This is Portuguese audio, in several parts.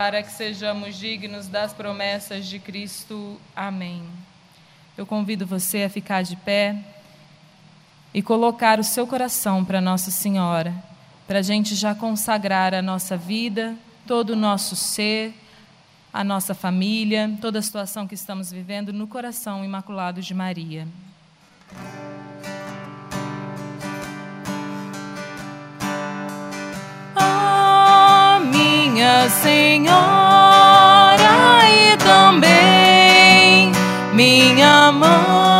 para que sejamos dignos das promessas de Cristo. Amém. Eu convido você a ficar de pé e colocar o seu coração para Nossa Senhora, para a gente já consagrar a nossa vida, todo o nosso ser, a nossa família, toda a situação que estamos vivendo no coração imaculado de Maria. Minha Senhora e também minha mãe.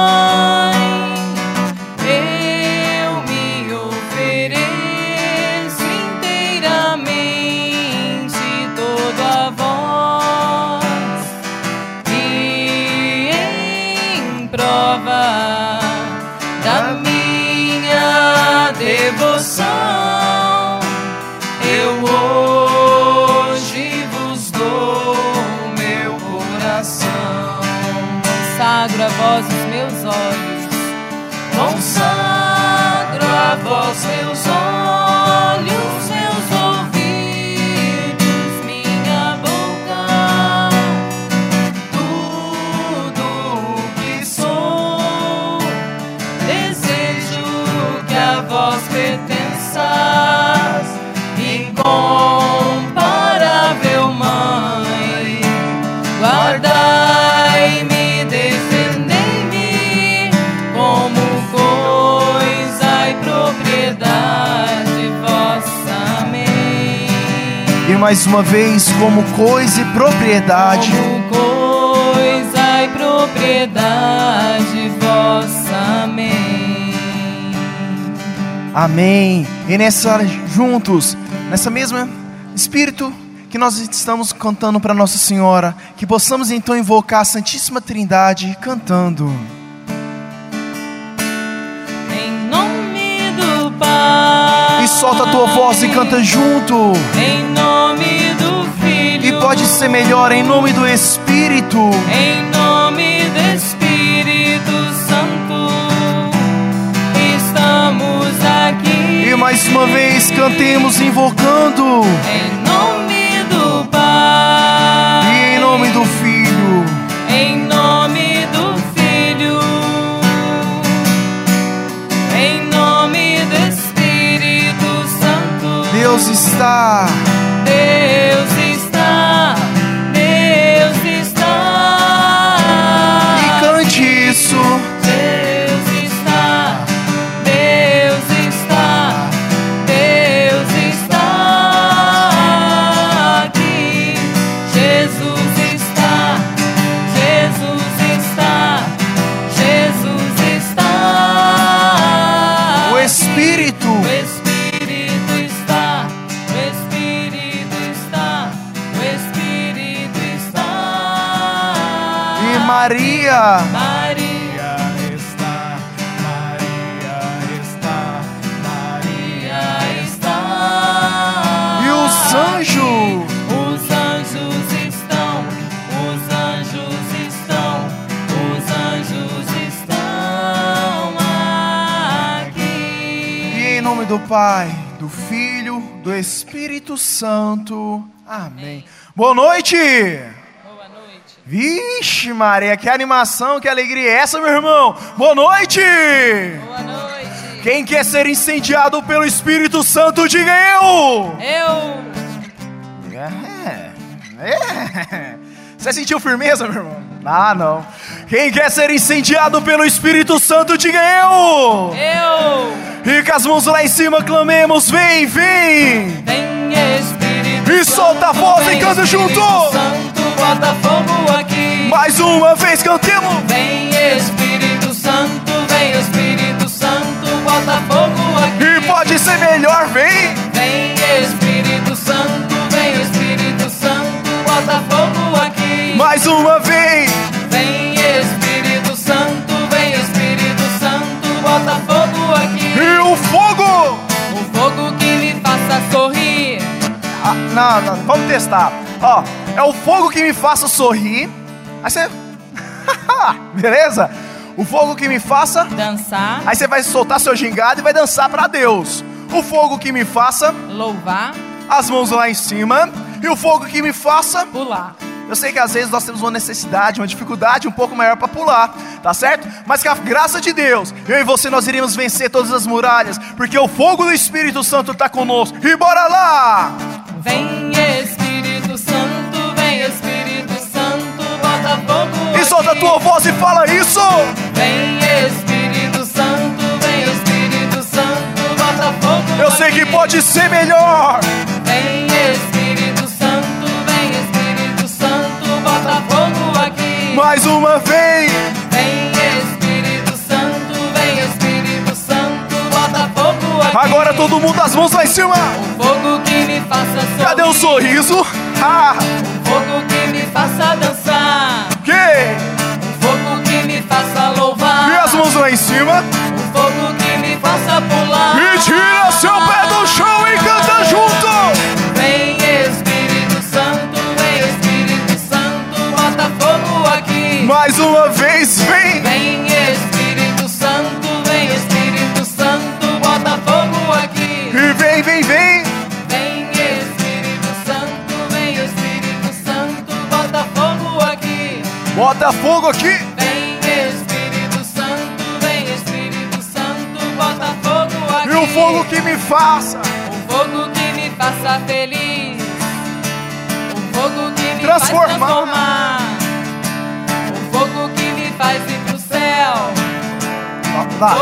cause mais uma vez, como coisa e propriedade. Como coisa e propriedade vossa. Amém. Amém. E nessa hora, juntos, nessa mesma espírito que nós estamos cantando para Nossa Senhora, que possamos então invocar a Santíssima Trindade cantando. Em nome do Pai. Solta a tua voz e canta junto. Em nome do Filho. E pode ser melhor em nome do Espírito. Em nome do Espírito Santo. Estamos aqui. E mais uma vez cantemos invocando. Em nome do Pai. Deus está. Deus. Do Filho, do Espírito Santo. Amém. Boa noite! Boa noite. Vixe, Maria, que animação, que alegria é essa, meu irmão? Boa noite! Boa noite. Quem quer ser incendiado pelo Espírito Santo, diga eu! Eu É, é. Você sentiu firmeza, meu irmão? Ah, não. Quem quer ser incendiado pelo Espírito Santo, diga eu! Eu, E com as mãos lá em cima, clamemos: vem, vem! vem Espírito E solta a voz e vem canta Espírito junto. Santo, bota fogo aqui. Mais uma vez cantemos! Vem Espírito Santo, vem Espírito Santo, bota fogo aqui. E pode ser melhor! Vem Mais uma vez! Vem Espírito Santo, vem Espírito Santo, bota fogo aqui. E o fogo! O fogo que me faça sorrir. Ah, não, não, vamos testar. Ó, é o fogo que me faça sorrir. Aí você. Beleza? O fogo que me faça. Dançar, Aí você vai soltar seu gingado e vai dançar pra Deus. O fogo que me faça. louvar, As mãos lá em cima. E o fogo que me faça pular. Eu sei que às vezes nós temos uma necessidade, uma dificuldade um pouco maior para pular, tá certo? Mas com a graça de Deus, eu e você nós iremos vencer todas as muralhas, porque o fogo do Espírito Santo está conosco. E bora lá! Vem Espírito Santo, vem Espírito Santo, bota fogo. E solta a tua voz e fala isso! Vem Espírito Santo, vem Espírito Santo, bota fogo. Eu sei que pode ser melhor! Vem Espírito bota fogo aqui. Mais uma vez! Vem Espírito Santo, vem Espírito Santo, bota fogo aqui. Agora todo mundo as mãos lá em cima! O fogo que me faça sorrir. Cadê o sorriso? Ah! O fogo que me faça dançar. Que? O fogo que me faça louvar. E as mãos lá em cima? O fogo que me faça pular. E tira seu pé do chão e canta junto! Mais uma vez, vem! Vem Espírito Santo, vem Espírito Santo, bota fogo aqui. E vem, vem, vem! Vem Espírito Santo, vem Espírito Santo, bota fogo aqui. Bota fogo aqui! Vem Espírito Santo, vem Espírito Santo, bota fogo aqui. E o fogo que me faça O fogo que me faça feliz. O fogo que me Transformar. faz transformar. Céu. Lá.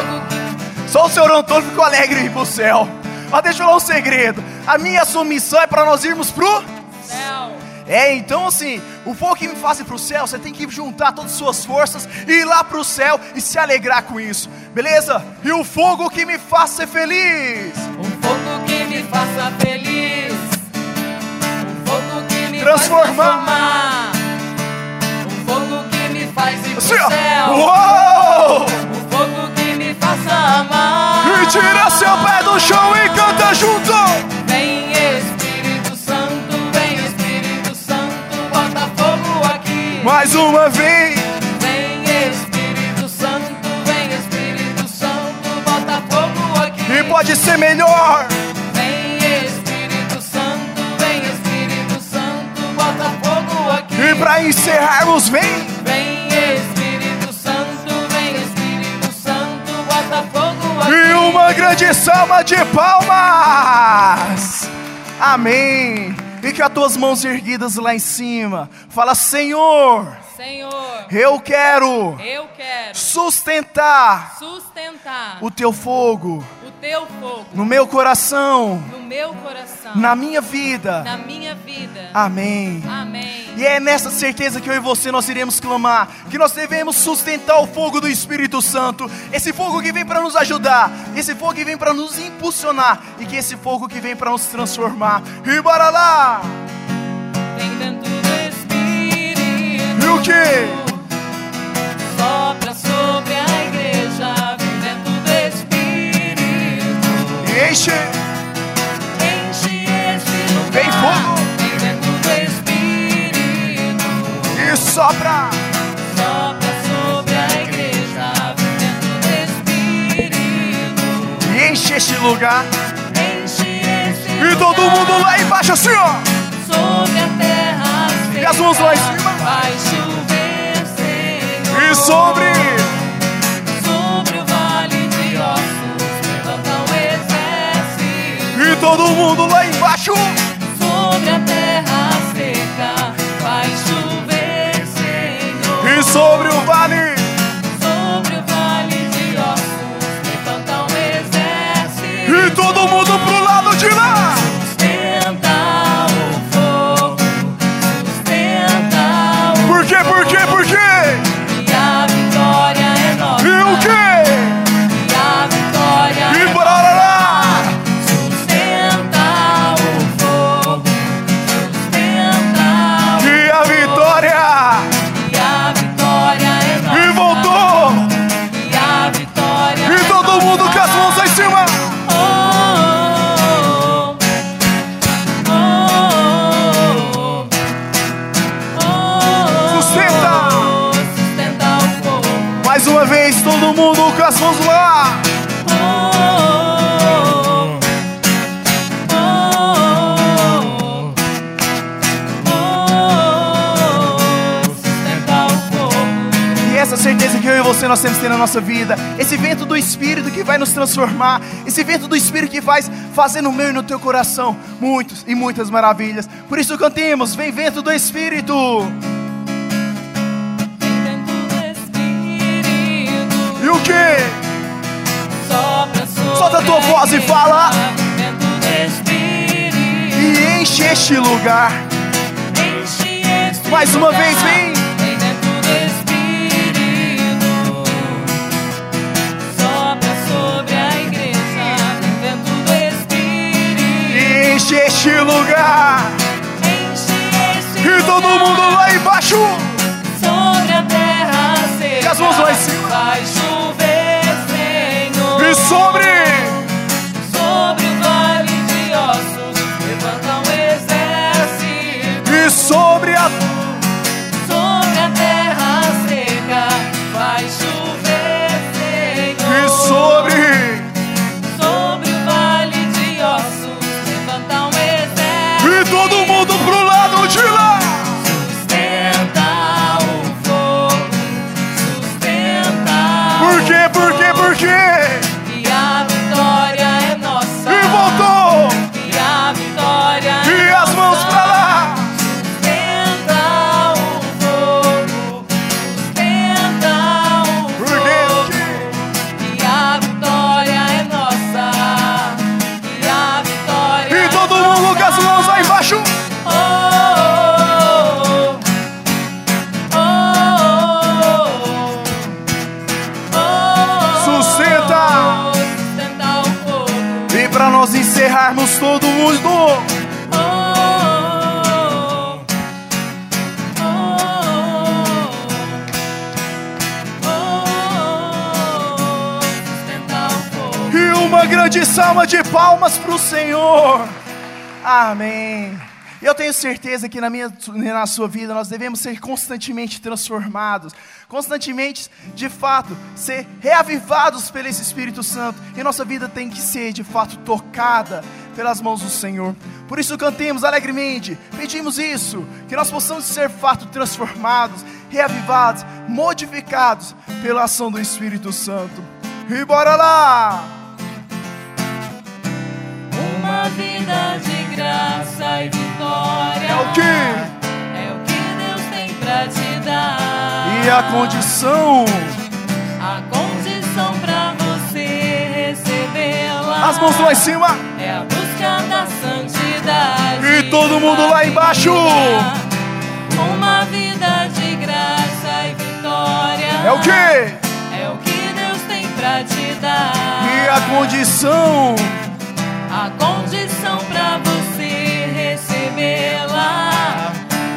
Só o senhor Antônio ficou alegre em ir pro céu. Mas deixa eu falar um segredo. A minha submissão é para nós irmos pro. céu. É, então assim, o fogo que me faz ir pro céu, você tem que juntar todas as suas forças e ir lá pro céu e se alegrar com isso, beleza? E o fogo que me faz ser feliz. O fogo que me faça feliz. O fogo que me Transformar. faz transformar. O fogo que me faz ir pro Assim, céu. Uou! Faça amar. E tira seu pé do chão e canta junto. Vem Espírito Santo, vem Espírito Santo, bota fogo aqui. Mais uma vez. Vem Espírito Santo, vem Espírito Santo, bota fogo aqui. E pode ser melhor. Vem Espírito Santo, vem Espírito Santo, bota fogo aqui. E para encerrarmos. Vem E uma grande salva de palmas. Amém. E as tuas mãos erguidas lá em cima, fala: Senhor, Senhor, eu quero eu quero sustentar sustentar o teu fogo o teu fogo no meu coração, no meu coração, na minha vida. na minha vida. Amém. Amém. E é nessa certeza que eu e você nós iremos clamar, que nós devemos sustentar o fogo do Espírito Santo, esse fogo que vem para nos ajudar, esse fogo que vem para nos impulsionar e que esse fogo que vem para nos transformar. E bora lá! Vem dentro do Espírito. E o quê? Sopra sobre a igreja. Dentro do Espírito. E enche, Enche esse lugar. Vem fogo. Dentro do Espírito. e sopra, Sopra sobre a igreja. Dentro do Espírito. e enche este lugar. Enche esse E lugar. todo mundo lá embaixo assim, ó. Sobre a terra E as mãos lá em cima. Vai chover, Senhor. E sobre, Sobre o vale de ossos levanta um exército. e todo mundo lá embaixo. Sobre a terra seca vai chover, Senhor. E sobre o vale, nós temos que ter na nossa vida. Esse vento do Espírito que vai nos transformar. Esse vento do Espírito que vai fazer no meu e no teu coração muitos e muitas maravilhas. Por isso cantemos: Vem vento do Espírito. Vem vento do Espírito. E o que? Solta a tua voz e fala. Vento do Espírito. E enche este lugar. Enche este Mais uma lugar. vez, vem. Enche este lugar. Enche este E todo lugar. mundo lá embaixo. Sobre a terra seca. E as mãos lá em cima. Vai chover, Senhor. E sobre. Sobre o vale de ossos. Levanta um exército. E sobre a. Sobre Por salva de palmas pro Senhor. Amém. Eu tenho certeza que na minha na sua vida nós devemos ser constantemente transformados, constantemente, de fato, ser reavivados pelo Espírito Santo. E nossa vida tem que ser, de fato, tocada pelas mãos do Senhor. Por isso cantemos alegremente, pedimos isso, que nós possamos ser, de fato, transformados, reavivados, modificados pela ação do Espírito Santo. E bora lá! Uma vida de graça e vitória. É o quê? É o que Deus tem pra te dar. E a condição, A condição pra você recebê-la. as mãos lá em cima, É a busca da santidade. E todo mundo lá embaixo. Uma vida de graça e vitória. é o que? É o que Deus tem pra te dar. E a condição, A condição pra você recebê-la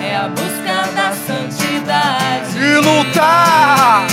é a busca da santidade. e Lutar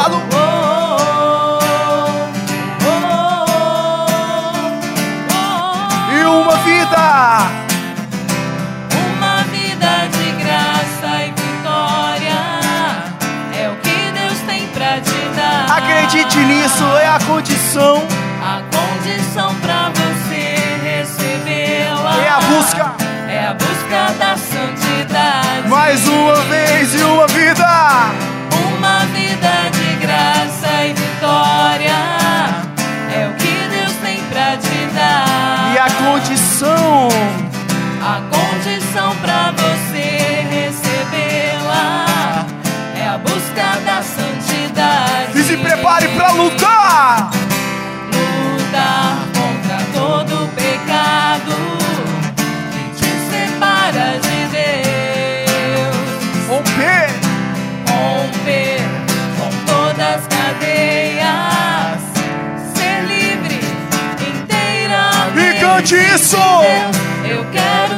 Oh, pro outro lado, e uma vida, Uma vida de graça e vitória é o que Deus tem pra te dar. acredite nisso, é A condição prepare para lutar. Lutar contra todo pecado que te separa de Deus. Romper, romper com todas as cadeias, ser livre inteiramente. E cante isso. Deus, eu quero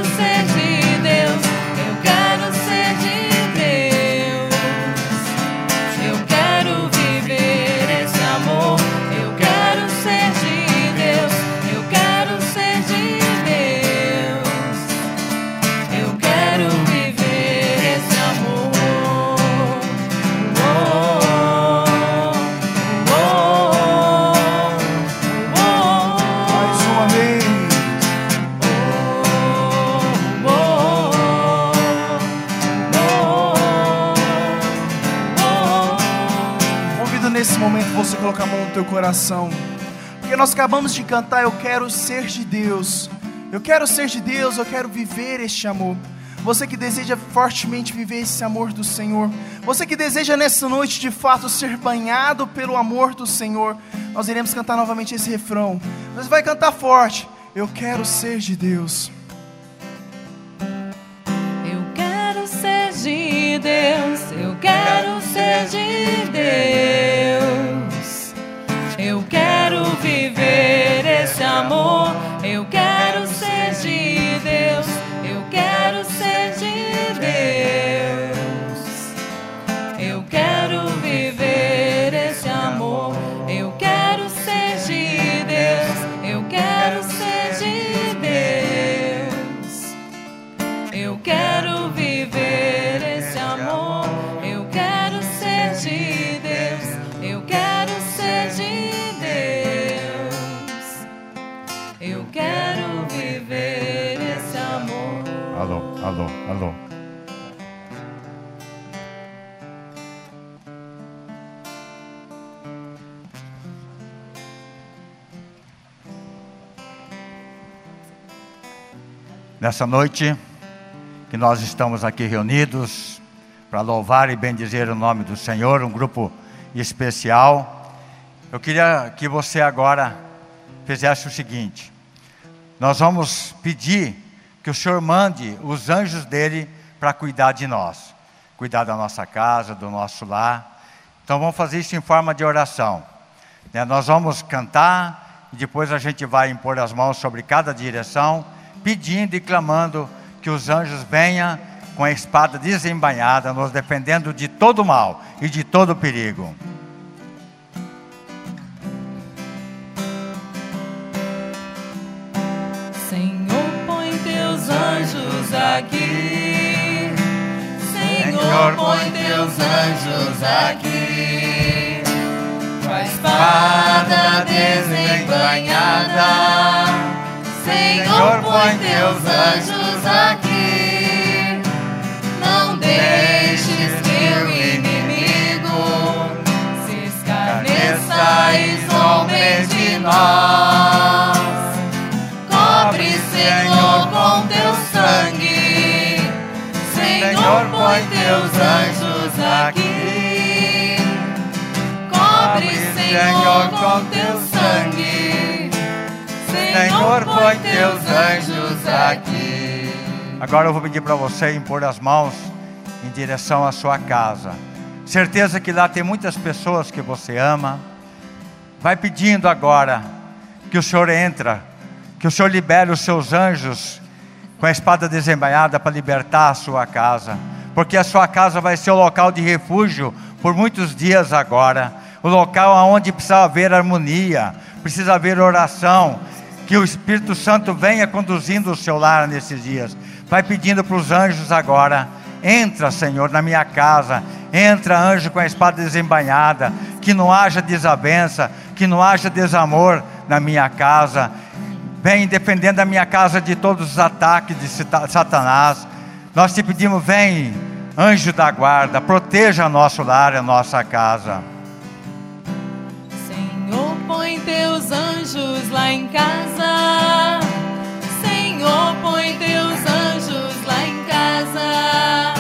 no teu coração. Porque nós acabamos de cantar, eu quero ser de Deus. Eu quero ser de Deus, eu quero viver este amor. Você que deseja fortemente viver esse amor do Senhor. Você que deseja nessa noite de fato ser banhado pelo amor do Senhor. Nós iremos cantar novamente esse refrão. Você vai cantar forte. Eu quero ser de Deus. Eu quero ser de Deus, eu quero ser de Deus. Amor, Eu quero viver esse amor. Alô, alô, alô. Nessa noite que nós estamos aqui reunidos para louvar e bendizer o nome do Senhor, um grupo especial, eu queria que você agora fizesse o seguinte: nós vamos pedir que o Senhor mande os anjos dele para cuidar de nós, cuidar da nossa casa, do nosso lar. Então vamos fazer isso em forma de oração. né? Nós vamos cantar e depois a gente vai impor as mãos sobre cada direção, pedindo e clamando que os anjos venham com a espada desembainhada, nos defendendo de todo mal e de todo perigo. Anjos aqui. Senhor, põe teus anjos aqui. Com a espada desembainhada. Senhor, põe teus anjos aqui. Não deixes que o inimigo se escarneça e zombe de nós. Senhor, com teu sangue. Senhor, põe teus anjos aqui. Cobre, Senhor, com teu sangue. Senhor, põe teus anjos aqui. Agora eu vou pedir para você impor as mãos em direção à sua casa. Certeza que lá tem muitas pessoas que você ama. Vai pedindo agora que o Senhor entra, que o Senhor libere os seus anjos com a espada desembainhada para libertar a sua casa, porque a sua casa vai ser o local de refúgio por muitos dias agora, o local onde precisa haver harmonia, precisa haver oração, que o Espírito Santo venha conduzindo o seu lar nesses dias. Vai pedindo para os anjos agora. Entra, Senhor, na minha casa. Entra, anjo, com a espada desembainhada. Que não haja desavença, que não haja desamor na minha casa. Vem defendendo a minha casa de todos os ataques de Satanás. Nós te pedimos, vem, anjo da guarda, proteja nosso lar, a nossa casa. Senhor, põe teus anjos lá em casa. Senhor, põe teus anjos lá em casa.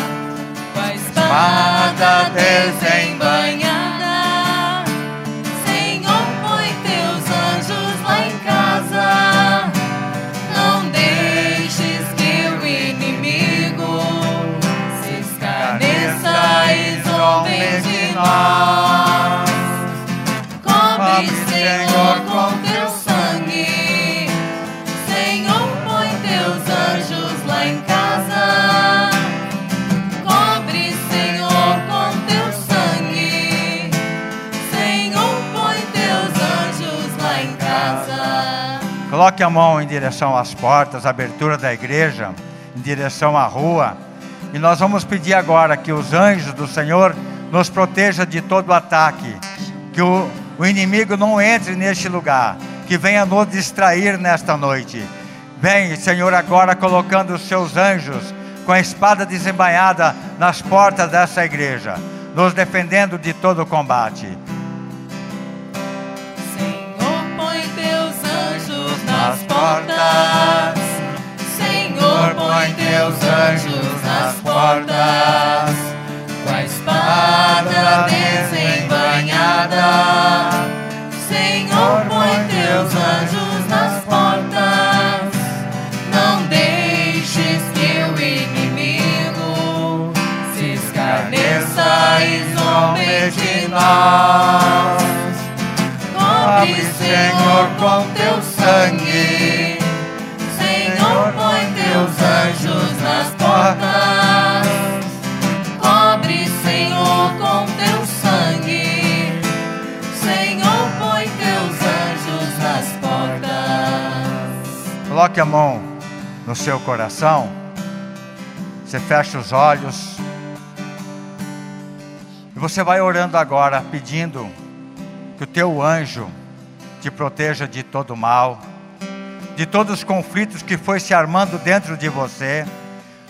Com a espada desembainhada. Coloque a mão em direção às portas, abertura da igreja, em direção à rua. E nós vamos pedir agora que os anjos do Senhor nos protejam de todo ataque, que o, o inimigo não entre neste lugar, que venha nos distrair nesta noite. Vem, Senhor, agora colocando os seus anjos com a espada desembainhada nas portas dessa igreja, nos defendendo de todo combate. Portas. Senhor, põe teus anjos nas portas. Com a espada desembainhada. Senhor, põe teus anjos nas portas. Não deixes que o inimigo se escarneça e zombe de nós. Cobre, Senhor, com teu sangue. Senhor, põe teus anjos nas portas. Cobre, Senhor, com teu sangue. Senhor, põe teus anjos nas portas. Coloque a mão no seu coração. Você fecha os olhos. E você vai orando agora, pedindo que o teu anjo te proteja de todo mal, de todos os conflitos que foi se armando dentro de você,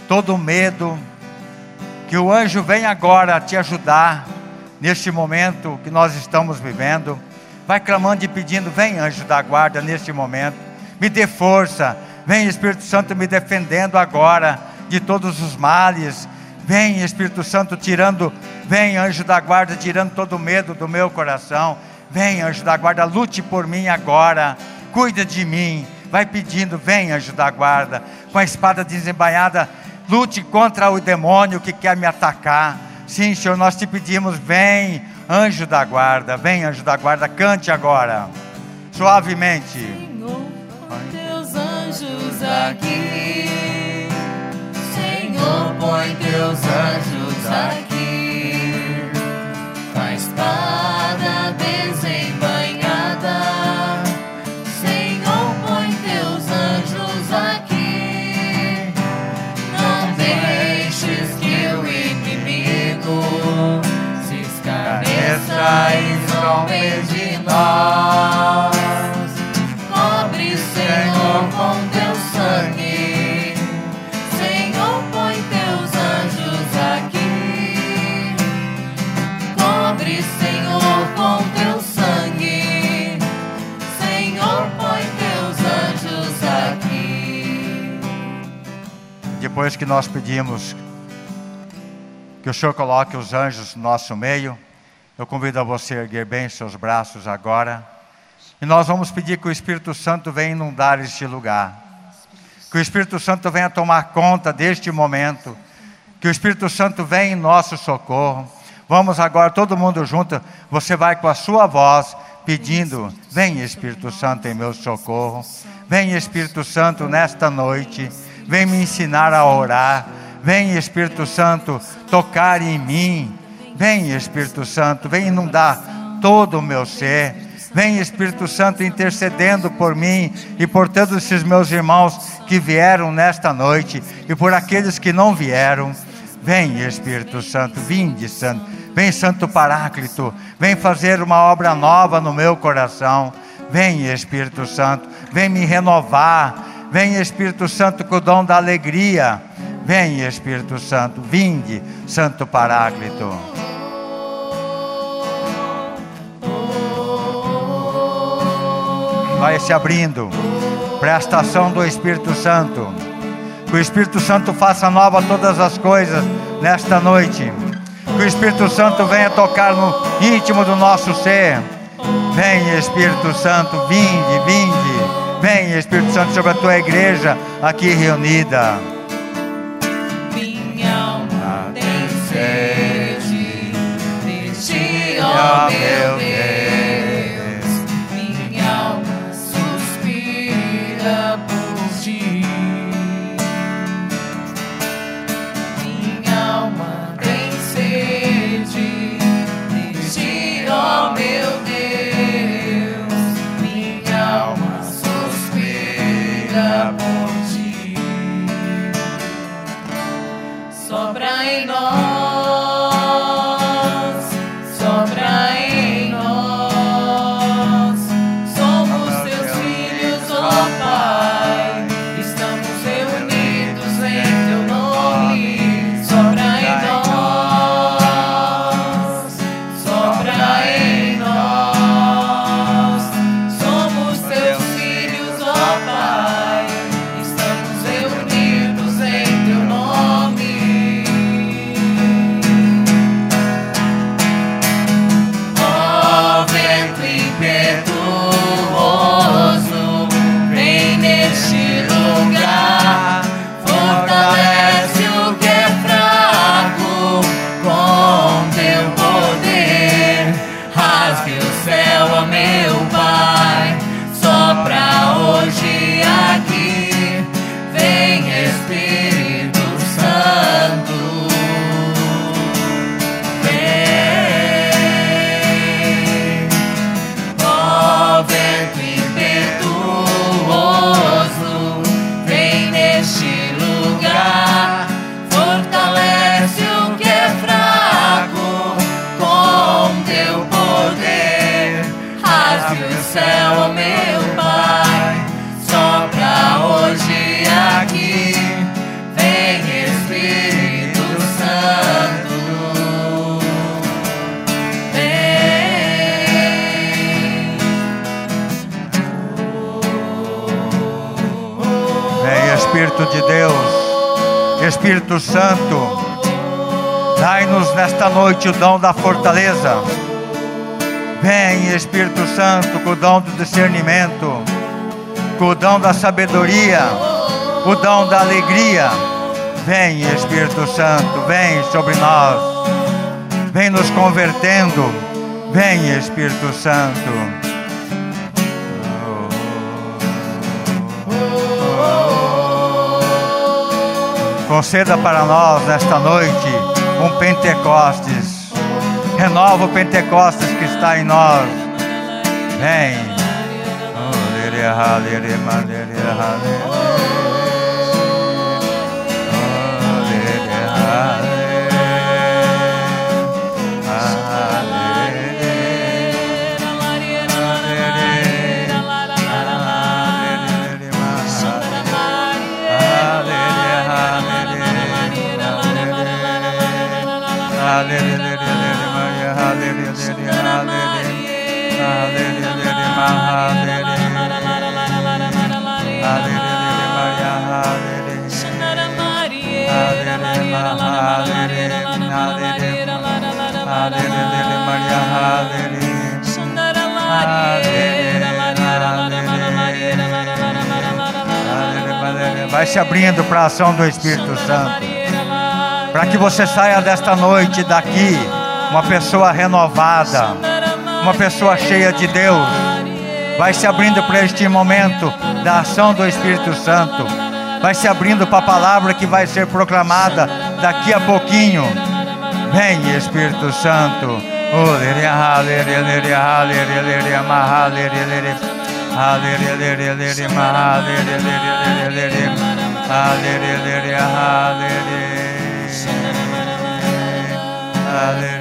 todo medo. Que o anjo venha agora te ajudar neste momento que nós estamos vivendo. Vai clamando e pedindo: vem, anjo da guarda, neste momento, me dê força. Vem, Espírito Santo, me defendendo agora de todos os males. Vem, Espírito Santo, tirando, vem, anjo da guarda, tirando todo o medo do meu coração. Vem, anjo da guarda, lute por mim agora. Cuida de mim. Vai pedindo, vem, anjo da guarda, com a espada desembainhada, lute contra o demônio que quer me atacar. Sim, Senhor, nós te pedimos, vem, anjo da guarda, vem, anjo da guarda, cante agora, suavemente. Senhor, põe teus anjos aqui. Senhor, põe teus anjos aqui. E zombe de nós. Cobre, Senhor, com teu sangue. Senhor, põe teus anjos aqui. Cobre, Senhor, com teu sangue. Senhor, põe teus anjos aqui. Depois que nós pedimos que o Senhor coloque os anjos no nosso meio, eu convido a você a erguer bem seus braços agora. E nós vamos pedir que o Espírito Santo venha inundar este lugar. Que o Espírito Santo venha tomar conta deste momento. Que o Espírito Santo venha em nosso socorro. Vamos agora, todo mundo junto. Você vai com a sua voz pedindo: Vem Espírito Santo em meu socorro. Vem Espírito Santo nesta noite. Vem me ensinar a orar. Vem Espírito Santo tocar em mim. Vem Espírito Santo, vem inundar todo o meu ser. Vem Espírito Santo intercedendo por mim e por todos esses meus irmãos que vieram nesta noite e por aqueles que não vieram. Vem Espírito Santo, vinde Santo. Vem Santo Paráclito, vem fazer uma obra nova no meu coração. Vem Espírito Santo, vem me renovar. Vem Espírito Santo com o dom da alegria. Vem Espírito Santo, vinde Santo Paráclito. Vai se abrindo para a estação do Espírito Santo. Que o Espírito Santo faça nova todas as coisas nesta noite. Que o Espírito Santo venha tocar no íntimo do nosso ser. Vem, Espírito Santo, vinde, vinde. Vem, Espírito Santo, sobre a tua igreja aqui reunida. Minha alma tem sede de ti, ó meu Deus. up. Santo, dai-nos nesta noite o dom da fortaleza. Vem, Espírito Santo, com o dom do discernimento, com o dom da sabedoria, o dom da alegria. Vem, Espírito Santo, vem sobre nós, vem nos convertendo. Vem, Espírito Santo. Conceda para nós nesta noite um Pentecostes. Renova o Pentecostes que está em nós. Vem. Vai se abrindo para a ação do Espírito Santo. Para que você saia desta noite daqui uma pessoa renovada, uma pessoa cheia de Deus. Vai se abrindo para este momento da ação do Espírito Santo. Vai se abrindo para a palavra que vai ser proclamada daqui a pouquinho. Vem, Espírito Santo. Sopra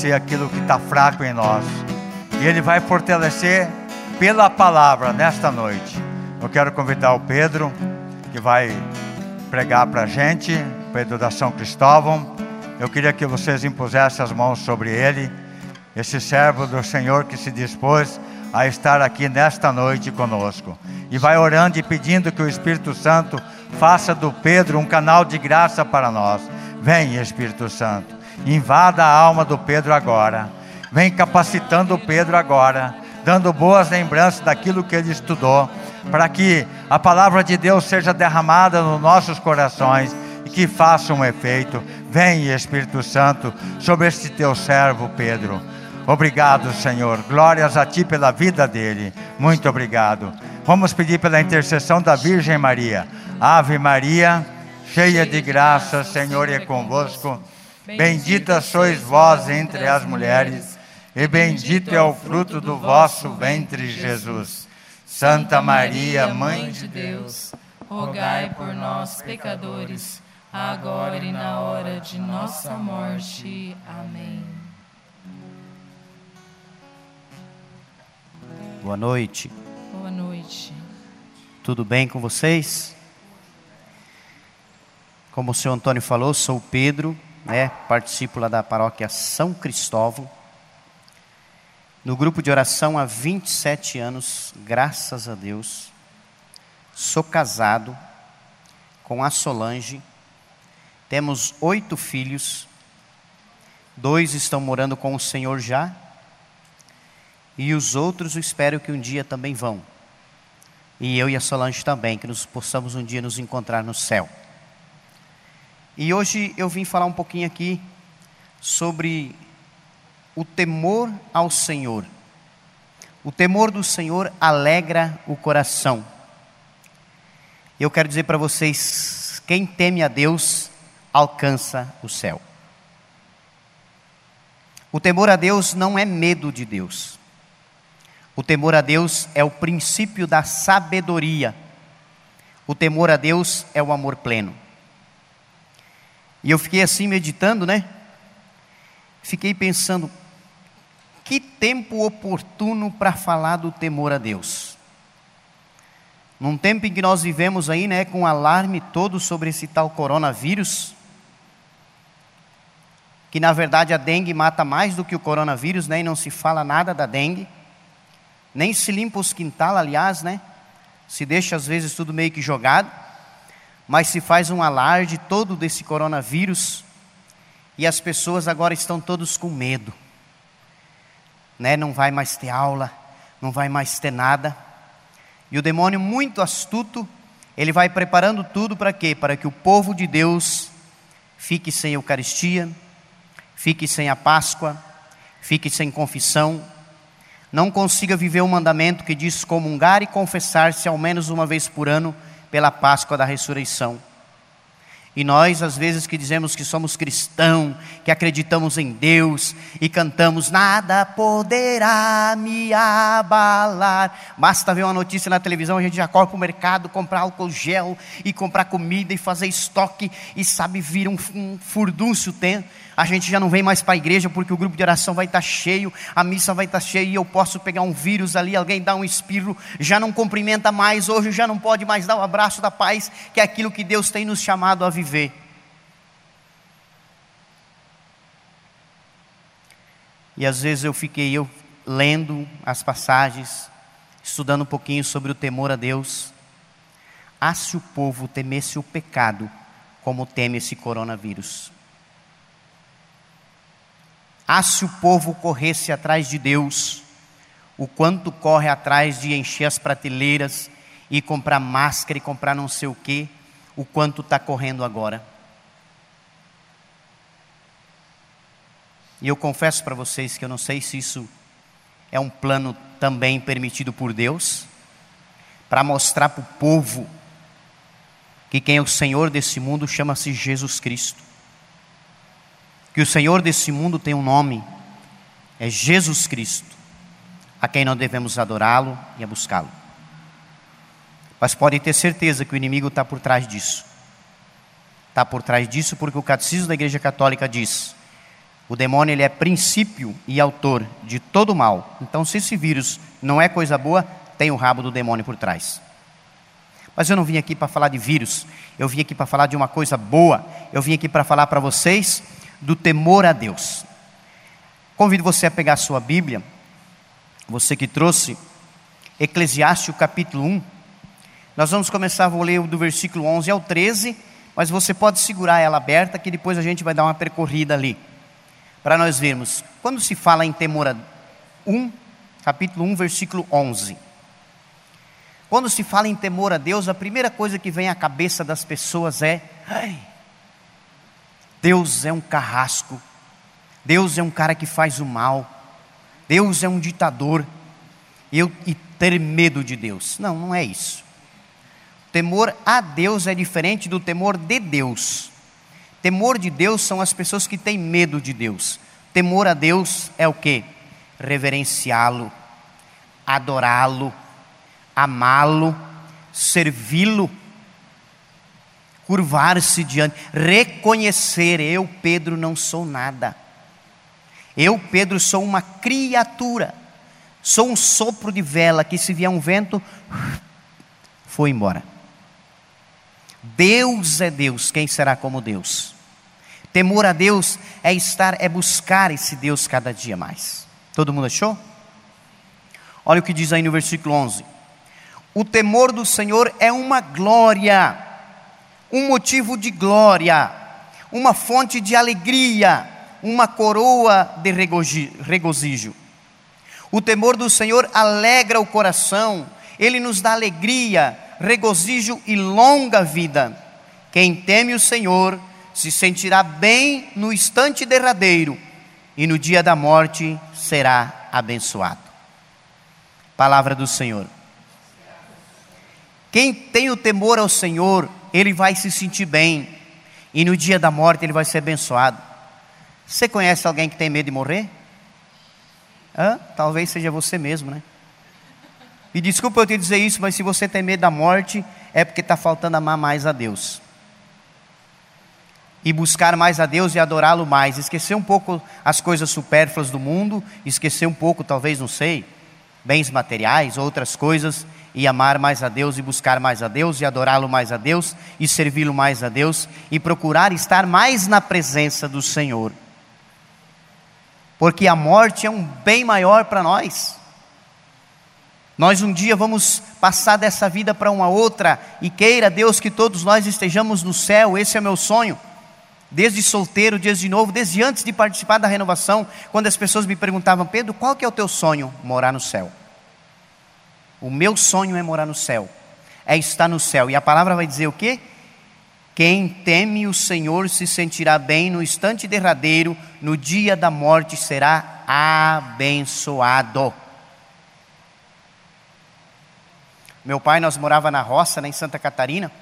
fortalecer aquilo que está fraco em nós. E Ele vai fortalecer pela palavra nesta noite. Eu quero convidar o Pedro, que vai pregar para a gente, Pedro da São Cristóvão. Eu queria que vocês impusessem as mãos sobre ele, esse servo do Senhor que se dispôs a estar aqui nesta noite conosco. E vai orando e pedindo que o Espírito Santo faça do Pedro um canal de graça para nós. Vem, Espírito Santo, invada a alma do Pedro agora. Vem capacitando o Pedro agora, dando boas lembranças daquilo que ele estudou, para que a palavra de Deus seja derramada nos nossos corações e que faça um efeito. Vem, Espírito Santo, sobre este teu servo Pedro. Obrigado, Senhor. Glórias a ti pela vida dele. Muito obrigado. Vamos pedir pela intercessão da Virgem Maria. Ave Maria, cheia de graça, Senhor é convosco. Bendita sois vós entre as mulheres, e bendito é o fruto do vosso ventre, Jesus. Santa Maria, Mãe de Deus, rogai por nós, pecadores, agora e na hora de nossa morte. Amém. Boa noite. Boa noite. Tudo bem com vocês? Como o senhor Antônio falou, sou Pedro, né? participo lá da paróquia São Cristóvão. No grupo de oração há 27 anos, graças a Deus. Sou casado com a Solange. Temos oito filhos. Dois estão morando com o Senhor já. E os outros eu espero que um dia também vão. E eu e a Solange também, que nos possamos um dia nos encontrar no céu. E hoje eu vim falar um pouquinho aqui sobre o temor ao Senhor. O temor do Senhor alegra o coração. Eu quero dizer para vocês: quem teme a Deus alcança o céu. O temor a Deus não é medo de Deus. O temor a Deus é o princípio da sabedoria. O temor a Deus é o amor pleno. E eu fiquei assim meditando, né? Fiquei pensando, que tempo oportuno para falar do temor a Deus. Num tempo em que nós vivemos aí, né, com alarme todo sobre esse tal coronavírus, que na verdade a dengue mata mais do que o coronavírus, né, e não se fala nada da dengue, nem se limpa os quintal, aliás, né, se deixa às vezes tudo meio que jogado, mas se faz um alarde todo desse coronavírus, e as pessoas agora estão todos com medo, né, não vai mais ter aula, não vai mais ter nada, e o demônio, muito astuto, ele vai preparando tudo para quê? Para que o povo de Deus fique sem Eucaristia, fique sem a Páscoa, fique sem confissão, não consiga viver o mandamento que diz comungar e confessar-se ao menos uma vez por ano pela Páscoa da ressurreição. E nós, às vezes, que dizemos que somos cristãos, que acreditamos em Deus e cantamos, nada poderá me abalar. Basta ver uma notícia na televisão, a gente já corre para o mercado, comprar álcool gel e comprar comida e fazer estoque e sabe, vira um, um furdúncio. A gente já não vem mais para a igreja porque o grupo de oração vai estar tá cheio, a missa vai estar tá cheia e eu posso pegar um vírus ali, alguém dá um espirro, já não cumprimenta mais, hoje já não pode mais dar o abraço da paz, que é aquilo que Deus tem nos chamado a viver. E às vezes eu fiquei eu lendo as passagens, estudando um pouquinho sobre o temor a Deus. Ah, se o povo temesse o pecado, como teme esse coronavírus. Ah, se o povo corresse atrás de Deus, o quanto corre atrás de encher as prateleiras e comprar máscara e comprar não sei o que, o quanto está correndo agora. E eu confesso para vocês que eu não sei se isso é um plano também permitido por Deus, para mostrar para o povo que quem é o Senhor desse mundo chama-se Jesus Cristo que o Senhor desse mundo tem um nome, é Jesus Cristo, a quem nós devemos adorá-lo e a buscá-lo. Mas podem ter certeza que o inimigo está por trás disso. Está por trás disso porque o catecismo da Igreja Católica diz: o demônio ele é princípio e autor de todo mal. Então, se esse vírus não é coisa boa, tem o rabo do demônio por trás. Mas eu não vim aqui para falar de vírus, eu vim aqui para falar de uma coisa boa. Eu vim aqui para falar para vocês do temor a Deus. Convido você a pegar a sua Bíblia, você que trouxe, Eclesiastes capítulo 1. Nós vamos começar, vou ler do versículo 11 ao 13, mas você pode segurar ela aberta, que depois a gente vai dar uma percorrida ali, para nós vermos. Quando se fala em temor a 1, capítulo 1, versículo 11. Quando se fala em temor a Deus, a primeira coisa que vem à cabeça das pessoas é: ai, Deus é um carrasco, Deus é um cara que faz o mal, Deus é um ditador, eu, e ter medo de Deus. Não, não é isso. Temor a Deus é diferente do temor de Deus. Temor de Deus são as pessoas que têm medo de Deus. Temor a Deus é o que? Reverenciá-lo, adorá-lo, amá-lo, servi-lo. Curvar-se diante, reconhecer: eu, Pedro, não sou nada. Eu, Pedro, sou uma criatura, sou um sopro de vela que, se vier um vento, foi embora. Deus é Deus, quem será como Deus? Temor a Deus é estar, é buscar esse Deus cada dia mais. Todo mundo achou? Olha o que diz aí no versículo 11: O temor do Senhor é uma glória, um motivo de glória, uma fonte de alegria, uma coroa de regozijo. O temor do Senhor alegra o coração, ele nos dá alegria, regozijo e longa vida. Quem teme o Senhor se sentirá bem no instante derradeiro e no dia da morte será abençoado. Palavra do Senhor. Quem tem o temor ao Senhor, ele vai se sentir bem, e no dia da morte ele vai ser abençoado. Você conhece alguém que tem medo de morrer? Hã? Talvez seja você mesmo, né? E desculpa eu te dizer isso, mas se você tem medo da morte, é porque está faltando amar mais a Deus. E buscar mais a Deus e adorá-lo mais. Esquecer um pouco as coisas supérfluas do mundo, esquecer um pouco, talvez, não sei, bens materiais, outras coisas, e amar mais a Deus e buscar mais a Deus e adorá-lo mais a Deus e servi-lo mais a Deus e procurar estar mais na presença do Senhor. Porque a morte é um bem maior para nós. Nós um dia vamos passar dessa vida para uma outra e queira Deus que todos nós estejamos no céu, esse é meu sonho desde solteiro, desde novo, desde antes de participar da renovação, quando as pessoas me perguntavam, Pedro, qual que é o teu sonho? Morar no céu. O meu sonho é morar no céu, é estar no céu. E a palavra vai dizer o quê? Quem teme o Senhor se sentirá bem no instante derradeiro, no dia da morte será abençoado. Meu pai, nós morava na roça, né, em Santa Catarina,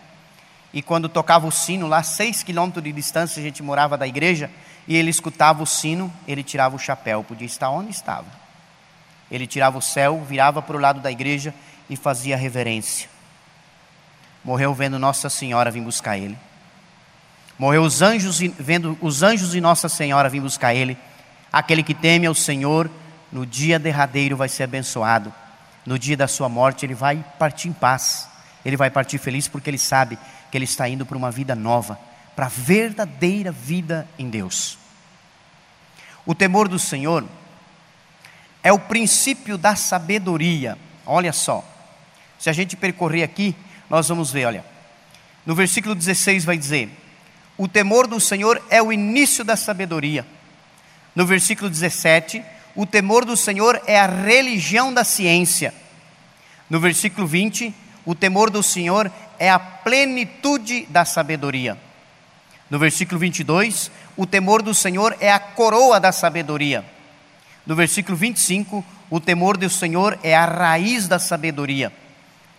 e quando tocava o sino, lá seis quilômetros de distância, a gente morava da igreja, e ele escutava o sino, ele tirava o chapéu, podia estar onde estava. Ele tirava o céu, virava para o lado da igreja e fazia reverência. Morreu vendo Nossa Senhora vir buscar ele. Morreu os anjos vendo os anjos e Nossa Senhora vir buscar ele. Aquele que teme ao Senhor, no dia derradeiro vai ser abençoado. No dia da sua morte, ele vai partir em paz. Ele vai partir feliz porque ele sabe que ele está indo para uma vida nova, para a verdadeira vida em Deus. O temor do Senhor é o princípio da sabedoria. Olha só, se a gente percorrer aqui, nós vamos ver, olha. No versículo 16 vai dizer: O temor do Senhor é o início da sabedoria. No versículo 17, o temor do Senhor é a religião da ciência. No versículo 20, o temor do Senhor é a plenitude da sabedoria. No versículo 22, o temor do Senhor é a coroa da sabedoria. No versículo 25, o temor do Senhor é a raiz da sabedoria.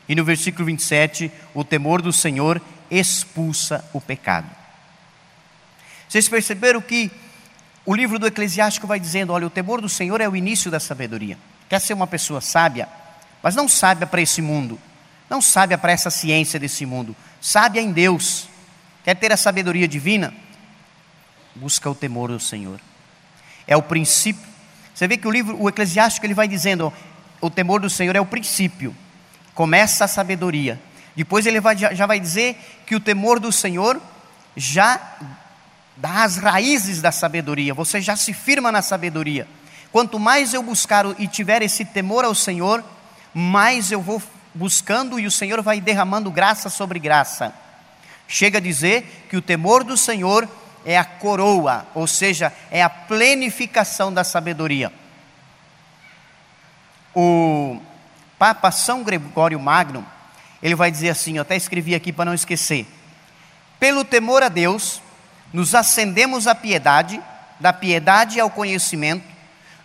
E no versículo 27, o temor do Senhor expulsa o pecado. Vocês perceberam que o livro do Eclesiástico vai dizendo: olha, o temor do Senhor é o início da sabedoria. Quer ser uma pessoa sábia, mas não sábia para esse mundo, não sábia para essa ciência desse mundo, sábia em Deus. Quer ter a sabedoria divina? Busca o temor do Senhor. É o princípio. Você vê que o livro, o Eclesiástico, ele vai dizendo: o temor do Senhor é o princípio. Começa a sabedoria. Depois ele vai, já vai dizer que o temor do Senhor já dá as raízes da sabedoria. Você já se firma na sabedoria. Quanto mais eu buscar e tiver esse temor ao Senhor, mais eu vou buscando e o Senhor vai derramando graça sobre graça. Chega a dizer que o temor do Senhor é a coroa, ou seja, é a plenificação da sabedoria. O Papa São Gregório Magno, ele vai dizer assim, eu até escrevi aqui para não esquecer: pelo temor a Deus, nos acendemos à piedade, da piedade ao conhecimento,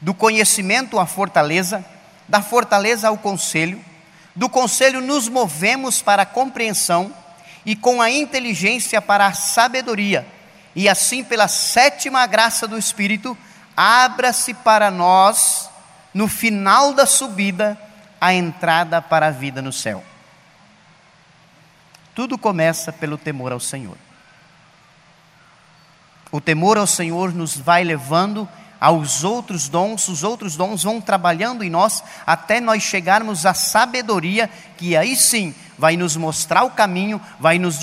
do conhecimento à fortaleza, da fortaleza ao conselho, do conselho nos movemos para a compreensão e com a inteligência para a sabedoria, e assim pela sétima graça do Espírito, abra-se para nós, no final da subida, a entrada para a vida no céu. Tudo começa pelo temor ao Senhor. O temor ao Senhor nos vai levando aos outros dons, os outros dons vão trabalhando em nós até nós chegarmos à sabedoria, que aí sim vai nos mostrar o caminho, vai nos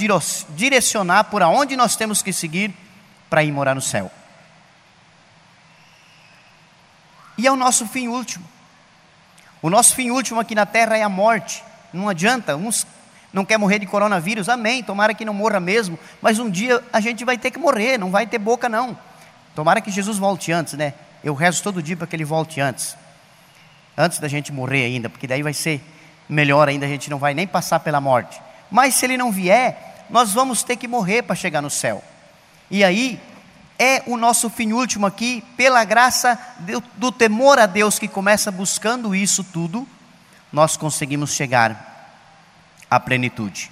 direcionar por aonde nós temos que seguir para ir morar no céu. E é o nosso fim último. O nosso fim último aqui na terra é a morte. Não adianta, uns não quer morrer de coronavírus, amém, tomara que não morra mesmo, mas um dia a gente vai ter que morrer, não vai ter boca não. Tomara que Jesus volte antes, né? Eu rezo todo dia para que ele volte antes. Antes da gente morrer ainda, porque daí vai ser melhor ainda, a gente não vai nem passar pela morte. Mas se ele não vier, nós vamos ter que morrer para chegar no céu. E aí é o nosso fim último aqui, pela graça do, do temor a Deus que começa buscando isso tudo, nós conseguimos chegar a plenitude.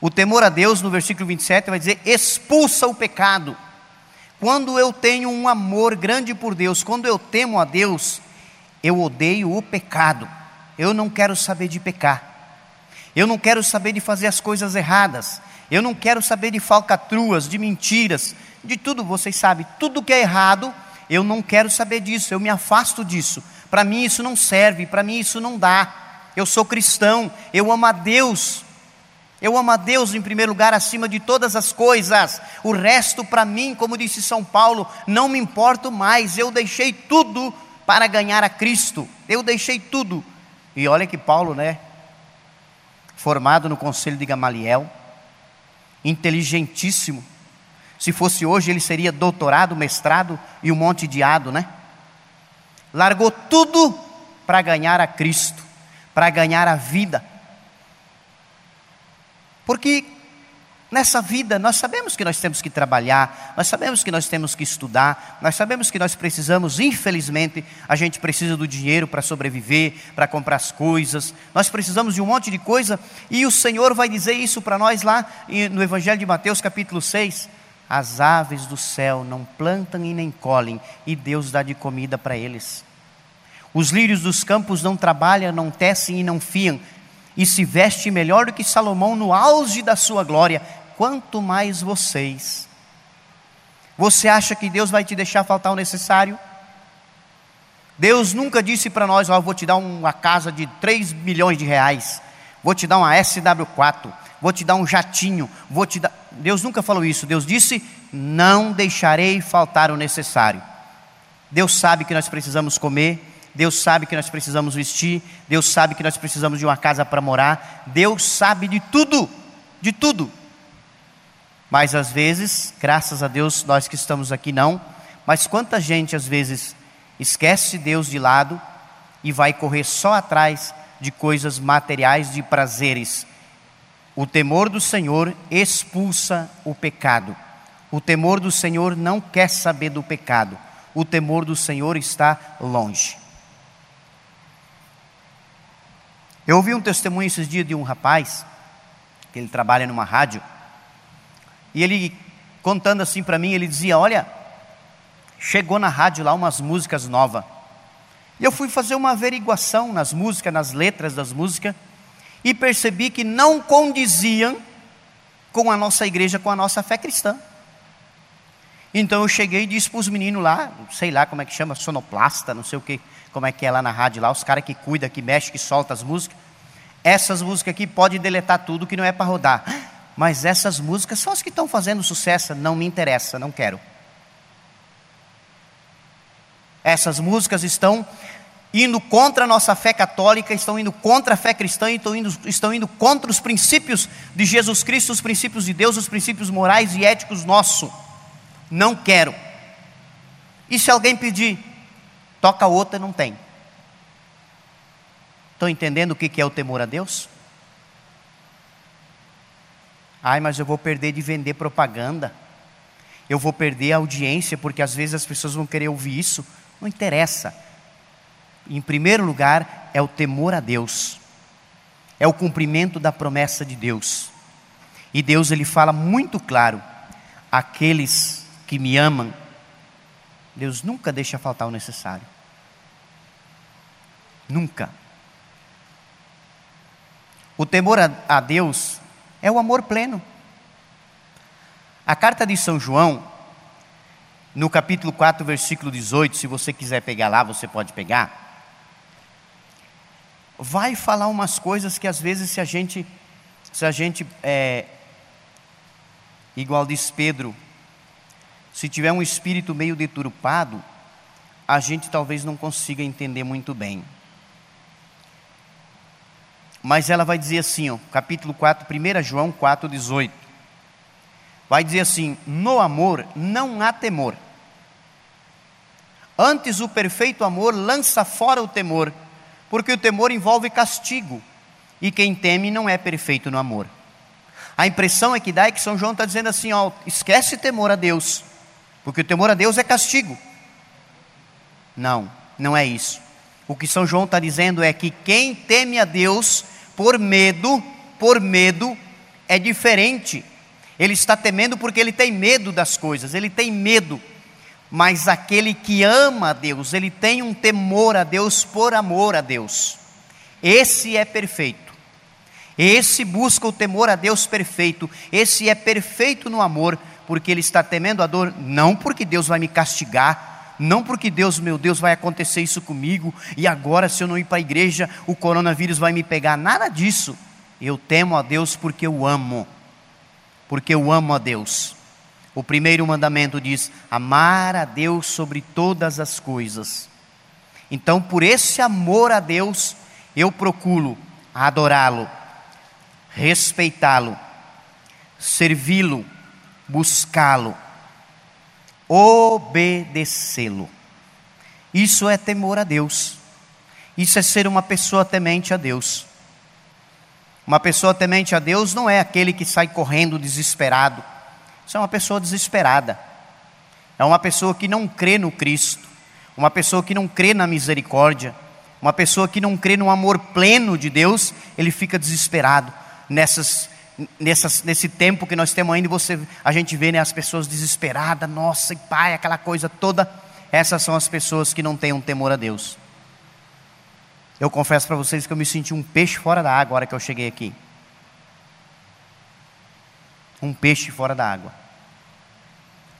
O temor a Deus, no versículo 27, vai dizer: expulsa o pecado. Quando eu tenho um amor grande por Deus, quando eu temo a Deus, eu odeio o pecado. Eu não quero saber de pecar. Eu não quero saber de fazer as coisas erradas. Eu não quero saber de falcatruas, de mentiras, de tudo, vocês sabem, tudo que é errado, eu não quero saber disso, eu me afasto disso. Para mim isso não serve, para mim isso não dá eu sou cristão, eu amo a Deus. Eu amo a Deus em primeiro lugar, acima de todas as coisas. O resto, para mim, como disse São Paulo, não me importo mais. Eu deixei tudo para ganhar a Cristo. Eu deixei tudo. E olha que Paulo, né? Formado no conselho de Gamaliel, inteligentíssimo. Se fosse hoje, ele seria doutorado, mestrado e um monte de ado, né? Largou tudo para ganhar a Cristo para ganhar a vida. Porque nessa vida nós sabemos que nós temos que trabalhar, nós sabemos que nós temos que estudar, nós sabemos que nós precisamos, infelizmente, a gente precisa do dinheiro para sobreviver, para comprar as coisas, nós precisamos de um monte de coisa, e o Senhor vai dizer isso para nós lá no Evangelho de Mateus, capítulo 6. As aves do céu não plantam e nem colhem, e Deus dá de comida para eles. Os lírios dos campos não trabalham, não tecem e não fiam, e se veste melhor do que Salomão no auge da sua glória, quanto mais vocês. Você acha que Deus vai te deixar faltar o necessário? Deus nunca disse para nós: Ó, oh, vou te dar uma casa de 3 milhões de reais, vou te dar uma SW4, vou te dar um jatinho, vou te dar. Deus nunca falou isso. Deus disse: Não deixarei faltar o necessário. Deus sabe que nós precisamos comer, Deus sabe que nós precisamos vestir, Deus sabe que nós precisamos de uma casa para morar, Deus sabe de tudo, de tudo. Mas às vezes, graças a Deus, nós que estamos aqui não, mas quanta gente às vezes esquece Deus de lado e vai correr só atrás de coisas materiais, de prazeres. O temor do Senhor expulsa o pecado. O temor do Senhor não quer saber do pecado. O temor do Senhor está longe. Eu ouvi um testemunho esses dias de um rapaz, que ele trabalha numa rádio, e ele contando assim para mim, ele dizia: Olha, chegou na rádio lá umas músicas novas. E eu fui fazer uma averiguação nas músicas, nas letras das músicas, e percebi que não condiziam com a nossa igreja, com a nossa fé cristã. Então eu cheguei e disse para os meninos lá, sei lá como é que chama, sonoplasta, não sei o que, como é que é lá na rádio lá, os caras que cuidam, que mexem, que soltam as músicas. Essas músicas aqui pode deletar tudo que não é para rodar. Mas essas músicas são as que estão fazendo sucesso, não me interessa, não quero. Essas músicas estão indo contra a nossa fé católica, estão indo contra a fé cristã, estão indo, estão indo contra os princípios de Jesus Cristo, os princípios de Deus, os princípios morais e éticos nossos. Não quero. E se alguém pedir, toca outra, não tem. Estão entendendo o que é o temor a Deus? Ai, mas eu vou perder de vender propaganda. Eu vou perder a audiência, porque às vezes as pessoas vão querer ouvir isso. Não interessa. Em primeiro lugar, é o temor a Deus. É o cumprimento da promessa de Deus. E Deus ele fala muito claro: aqueles que me amam Deus nunca deixa faltar o necessário. Nunca. O temor a, Deus é o amor pleno. A carta de São João, no capítulo 4, versículo 18, se você quiser pegar lá, você pode pegar. Vai falar umas coisas que às vezes se a gente, se a gente é, igual diz Pedro, se tiver um espírito meio deturpado, a gente talvez não consiga entender muito bem. Mas ela vai dizer assim, ó, capítulo 4, 1 João 4, 18 vai dizer assim: no amor não há temor. Antes o perfeito amor lança fora o temor, porque o temor envolve castigo, e quem teme não é perfeito no amor. A impressão é que dá é que São João está dizendo assim: ó, esquece temor a Deus, porque o temor a Deus é castigo. Não, não é isso. O que São João está dizendo é que quem teme a Deus por medo, por medo, é diferente ele está temendo porque ele tem medo das coisas, ele tem medo. Mas aquele que ama a Deus, ele tem um temor a Deus por amor a Deus. Esse é perfeito. Esse busca o temor a Deus perfeito. Esse é perfeito no amor, porque ele está temendo a dor, não porque Deus vai me castigar, não porque Deus, meu Deus, vai acontecer isso comigo, e agora, se eu não ir para a igreja, o coronavírus vai me pegar. Nada disso. Eu temo a Deus porque eu amo porque eu amo a Deus. O primeiro mandamento diz: amar a Deus sobre todas as coisas. Então, por esse amor a Deus, eu procuro adorá-lo, respeitá-lo, servi-lo, buscá-lo, obedecê-lo. Isso é temor a Deus. Isso é ser uma pessoa temente a Deus. Uma pessoa temente a Deus não é aquele que sai correndo desesperado. Isso é uma pessoa desesperada. É uma pessoa que não crê no Cristo. Uma pessoa que não crê na misericórdia. Uma pessoa que não crê no amor pleno de Deus, ele fica desesperado. Nessas, nessas, nesse tempo que nós temos ainda, você, a gente vê né, as pessoas desesperadas, nossa, e pai, aquela coisa toda. Essas são as pessoas que não têm um temor a Deus. Eu confesso para vocês que eu me senti um peixe fora da água na hora que eu cheguei aqui. Um peixe fora da água.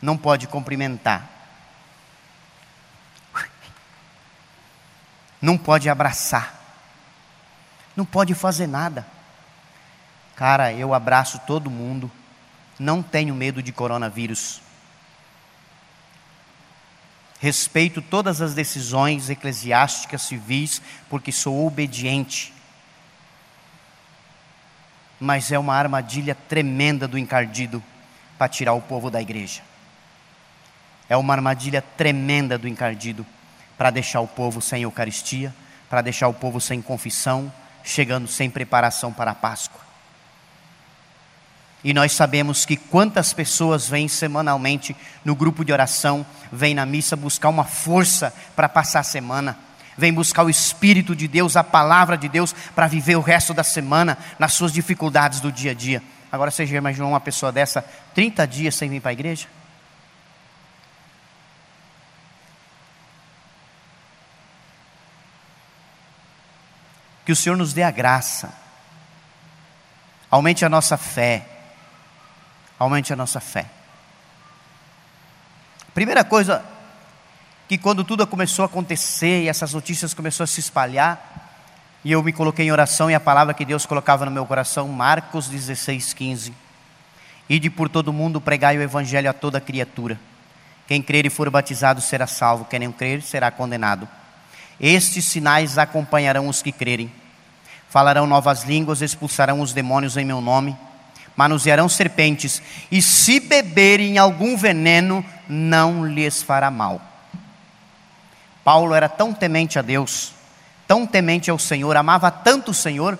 Não pode cumprimentar. Não pode abraçar. Não pode fazer nada. Cara, eu abraço todo mundo. Não tenho medo de coronavírus. Respeito todas as decisões eclesiásticas civis, porque sou obediente. Mas é uma armadilha tremenda do encardido para tirar o povo da igreja. É uma armadilha tremenda do encardido para deixar o povo sem Eucaristia, para deixar o povo sem confissão, chegando sem preparação para a Páscoa. E nós sabemos que quantas pessoas vêm semanalmente no grupo de oração, vêm na missa buscar uma força para passar a semana, vêm buscar o Espírito de Deus, a palavra de Deus, para viver o resto da semana nas suas dificuldades do dia a dia. Agora você já imaginou uma pessoa dessa 30 dias sem vir para a igreja? Que o Senhor nos dê a graça, aumente a nossa fé, aumente a nossa fé. Primeira coisa que quando tudo começou a acontecer e essas notícias começaram a se espalhar, e eu me coloquei em oração e a palavra que Deus colocava no meu coração, Marcos 16, 15. Ide por todo mundo, pregai o evangelho a toda criatura. Quem crer e for batizado será salvo, quem não crer será condenado. Estes sinais acompanharão os que crerem. Falarão novas línguas, expulsarão os demônios em meu nome manusearão serpentes, e se beberem algum veneno, não lhes fará mal. Paulo era tão temente a Deus, tão temente ao Senhor, amava tanto o Senhor,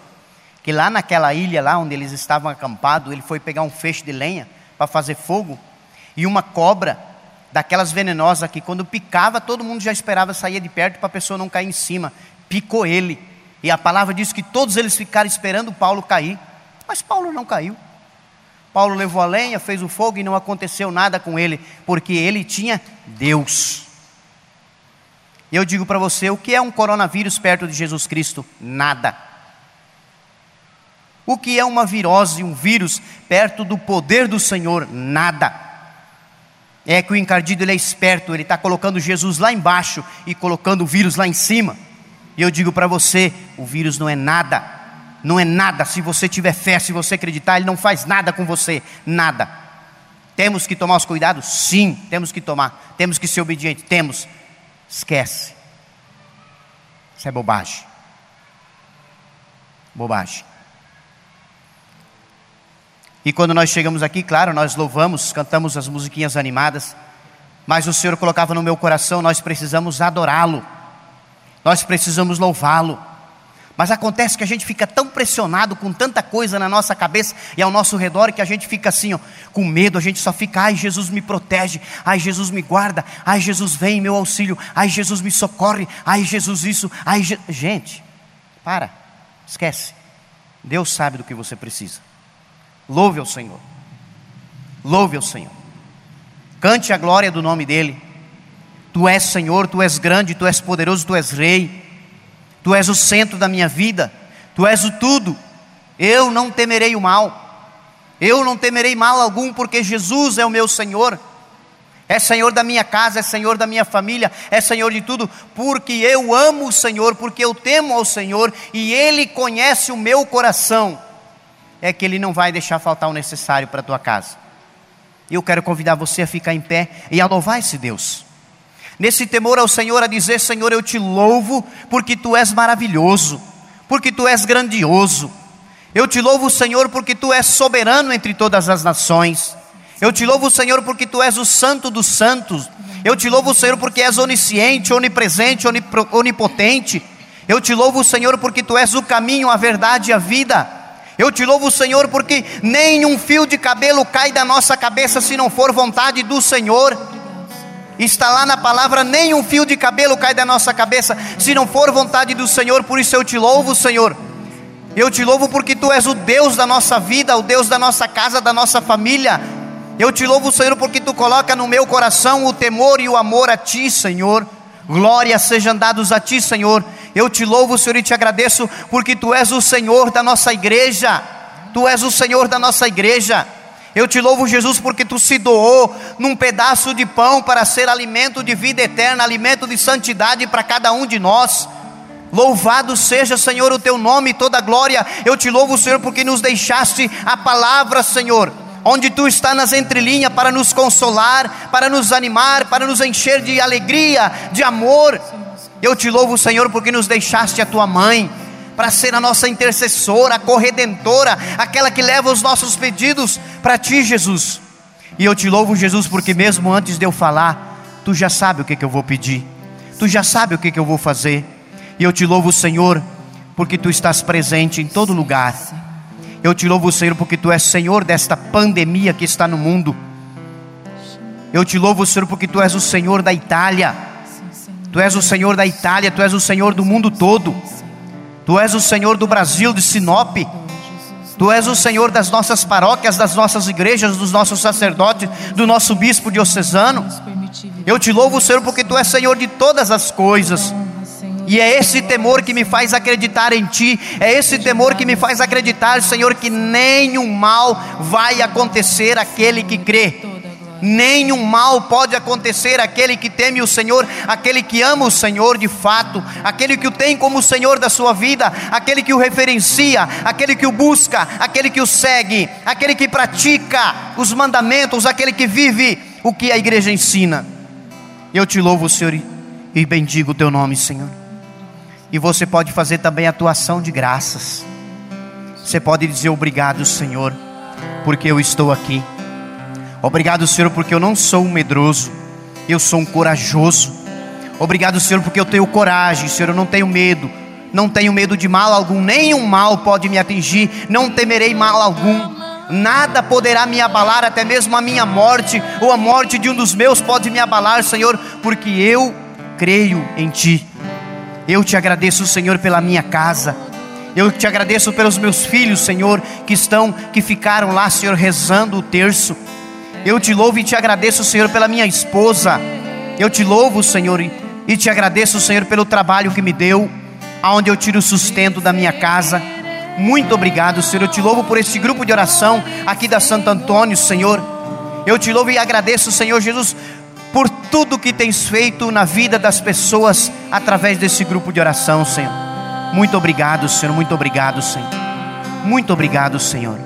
que lá naquela ilha, lá onde eles estavam acampados, ele foi pegar um feixe de lenha para fazer fogo, e uma cobra, daquelas venenosas que quando picava, todo mundo já esperava sair de perto para a pessoa não cair em cima, picou ele, e a palavra diz que todos eles ficaram esperando Paulo cair, mas Paulo não caiu. Paulo levou a lenha, fez o fogo e não aconteceu nada com ele, porque ele tinha Deus. E eu digo para você: o que é um coronavírus perto de Jesus Cristo? Nada. O que é uma virose, um vírus, perto do poder do Senhor? Nada. É que o encardido ele é esperto, ele está colocando Jesus lá embaixo e colocando o vírus lá em cima. E eu digo para você: o vírus não é nada, não é nada. Se você tiver fé, se você acreditar, ele não faz nada com você, nada. Temos que tomar os cuidados? Sim, temos que tomar. Temos que ser obedientes? Temos. Esquece. Isso é bobagem. Bobagem. E quando nós chegamos aqui, claro, nós louvamos, cantamos as musiquinhas animadas, mas o Senhor colocava no meu coração: nós precisamos adorá-lo, nós precisamos louvá-lo. Mas acontece que a gente fica tão pressionado com tanta coisa na nossa cabeça e ao nosso redor que a gente fica assim, ó, com medo, a gente só fica, ai, Jesus me protege, ai, Jesus me guarda, ai, Jesus vem em meu auxílio, ai, Jesus me socorre, ai, Jesus isso, ai, Je... gente, para, esquece. Deus sabe do que você precisa. Louve ao Senhor. Louve ao Senhor. Cante a glória do nome dEle. Tu és Senhor, Tu és grande, Tu és poderoso, Tu és Rei. Tu és o centro da minha vida. Tu és o tudo. Eu não temerei o mal. Eu não temerei mal algum, porque Jesus é o meu Senhor. É Senhor da minha casa, é Senhor da minha família, é Senhor de tudo, porque eu amo o Senhor, porque eu temo ao Senhor e Ele conhece o meu coração é que Ele não vai deixar faltar o necessário para a tua casa. Eu quero convidar você a ficar em pé e a louvar esse Deus. Nesse temor ao Senhor, a dizer: Senhor, eu te louvo, porque tu és maravilhoso, porque tu és grandioso. Eu te louvo, Senhor, porque tu és soberano entre todas as nações. Eu te louvo, Senhor, porque tu és o santo dos santos. Eu te louvo, Senhor, porque és onisciente, onipresente, onipotente. Eu te louvo, Senhor, porque tu és o caminho, a verdade e a vida. Eu te louvo, Senhor, porque nenhum fio de cabelo cai da nossa cabeça se não for vontade do Senhor. Está lá na palavra: nenhum fio de cabelo cai da nossa cabeça se não for vontade do Senhor. Por isso eu te louvo, Senhor. Eu te louvo porque tu és o Deus da nossa vida, o Deus da nossa casa, da nossa família. Eu te louvo, Senhor, porque tu coloca no meu coração o temor e o amor a ti, Senhor. Glória sejam dados a ti, Senhor. Eu te louvo, Senhor, e te agradeço, porque tu és o Senhor da nossa igreja. Tu és o Senhor da nossa igreja. Eu te louvo, Jesus, porque tu se doou num pedaço de pão para ser alimento de vida eterna, alimento de santidade para cada um de nós. Louvado seja, Senhor, o teu nome e toda glória. Eu te louvo, Senhor, porque nos deixaste a palavra, Senhor, onde tu está nas entrelinhas para nos consolar, para nos animar, para nos encher de alegria, de amor. Eu te louvo, Senhor, porque nos deixaste a tua mãe para ser a nossa intercessora, a corredentora, aquela que leva os nossos pedidos para ti, Jesus. E eu te louvo, Jesus, porque mesmo antes de eu falar, tu já sabe o que, que eu vou pedir, tu já sabe o que, que eu vou fazer. E eu te louvo, Senhor, porque tu estás presente em todo lugar. Eu te louvo, Senhor, porque tu és Senhor desta pandemia que está no mundo. Eu te louvo, Senhor, porque tu és o Senhor da Itália. Tu és o Senhor da Itália, Tu és o Senhor do mundo todo. Tu és o Senhor do Brasil, de Sinop. Tu és o Senhor das nossas paróquias, das nossas igrejas, dos nossos sacerdotes, do nosso bispo diocesano. Eu te louvo, Senhor, porque Tu és Senhor de todas as coisas. E é esse temor que me faz acreditar em Ti, é esse temor que me faz acreditar, Senhor, que nenhum mal vai acontecer àquele que crê nenhum mal pode acontecer àquele que teme o Senhor, aquele que ama o Senhor de fato, aquele que o tem como Senhor da sua vida, aquele que o referencia, aquele que o busca, aquele que o segue, aquele que pratica os mandamentos, aquele que vive o que a igreja ensina. Eu te louvo, Senhor, e bendigo o teu nome, Senhor. E você pode fazer também atuação de graças. Você pode dizer obrigado, Senhor, porque eu estou aqui. Obrigado, Senhor, porque eu não sou um medroso, eu sou um corajoso. Obrigado, Senhor, porque eu tenho coragem, Senhor, eu não tenho medo. Não tenho medo de mal algum, nenhum mal pode me atingir, não temerei mal algum. Nada poderá me abalar, até mesmo a minha morte ou a morte de um dos meus pode me abalar, Senhor, porque eu creio em Ti. Eu te agradeço, Senhor, pela minha casa. Eu te agradeço pelos meus filhos, Senhor, que estão, que ficaram lá, Senhor, rezando o terço. Eu te louvo e te agradeço, Senhor, pela minha esposa. Eu te louvo, Senhor, e te agradeço, Senhor, pelo trabalho que me deu, aonde eu tiro o sustento da minha casa. Muito obrigado, Senhor. Eu te louvo por este grupo de oração aqui da Santo Antônio, Senhor. Eu te louvo e agradeço, Senhor Jesus, por tudo que tens feito na vida das pessoas através desse grupo de oração, Senhor. Muito obrigado, Senhor. Muito obrigado, Senhor. Muito obrigado, Senhor.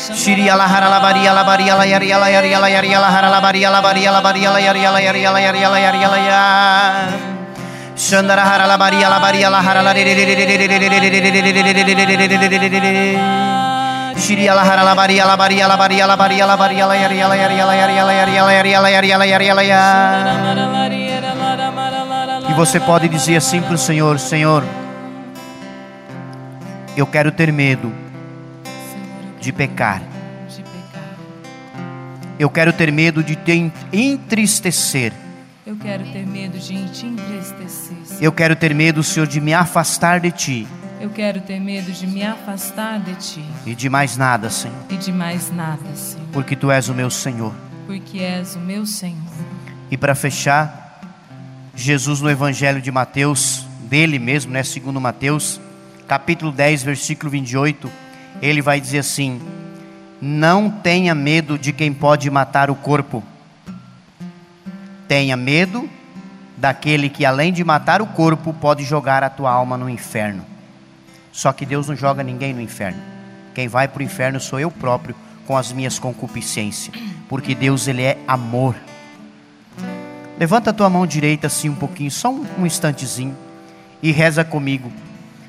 Shiria lahara labaria labaria layaria layaria layaria lahara labaria labaria labaria layaria layaria layaria layaria layaria Shandara hara labaria labaria lahara Shiria lahara labaria labaria labaria labaria labaria layaria layaria layaria layaria layaria layaria layaria layaria E você pode dizer assim para o Senhor: Senhor, eu quero ter medo de pecar. Eu quero ter medo de te entristecer. Eu quero ter medo de te entristecer. Senhor. Eu quero ter medo, Senhor, de me afastar de ti Eu quero ter medo de me afastar de ti e de mais nada, Senhor, e de mais nada, Senhor, porque tu és o meu Senhor. porque és o meu Senhor. E para fechar, Jesus no Evangelho de Mateus, dele mesmo, né, segundo Mateus, capítulo 10, versículo 28, ele vai dizer assim: Não tenha medo de quem pode matar o corpo. Tenha medo daquele que além de matar o corpo pode jogar a tua alma no inferno. Só que Deus não joga ninguém no inferno. Quem vai para o inferno sou eu próprio com as minhas concupiscências, porque Deus ele é amor. Levanta a tua mão direita assim um pouquinho, só um, um instantezinho, e reza comigo.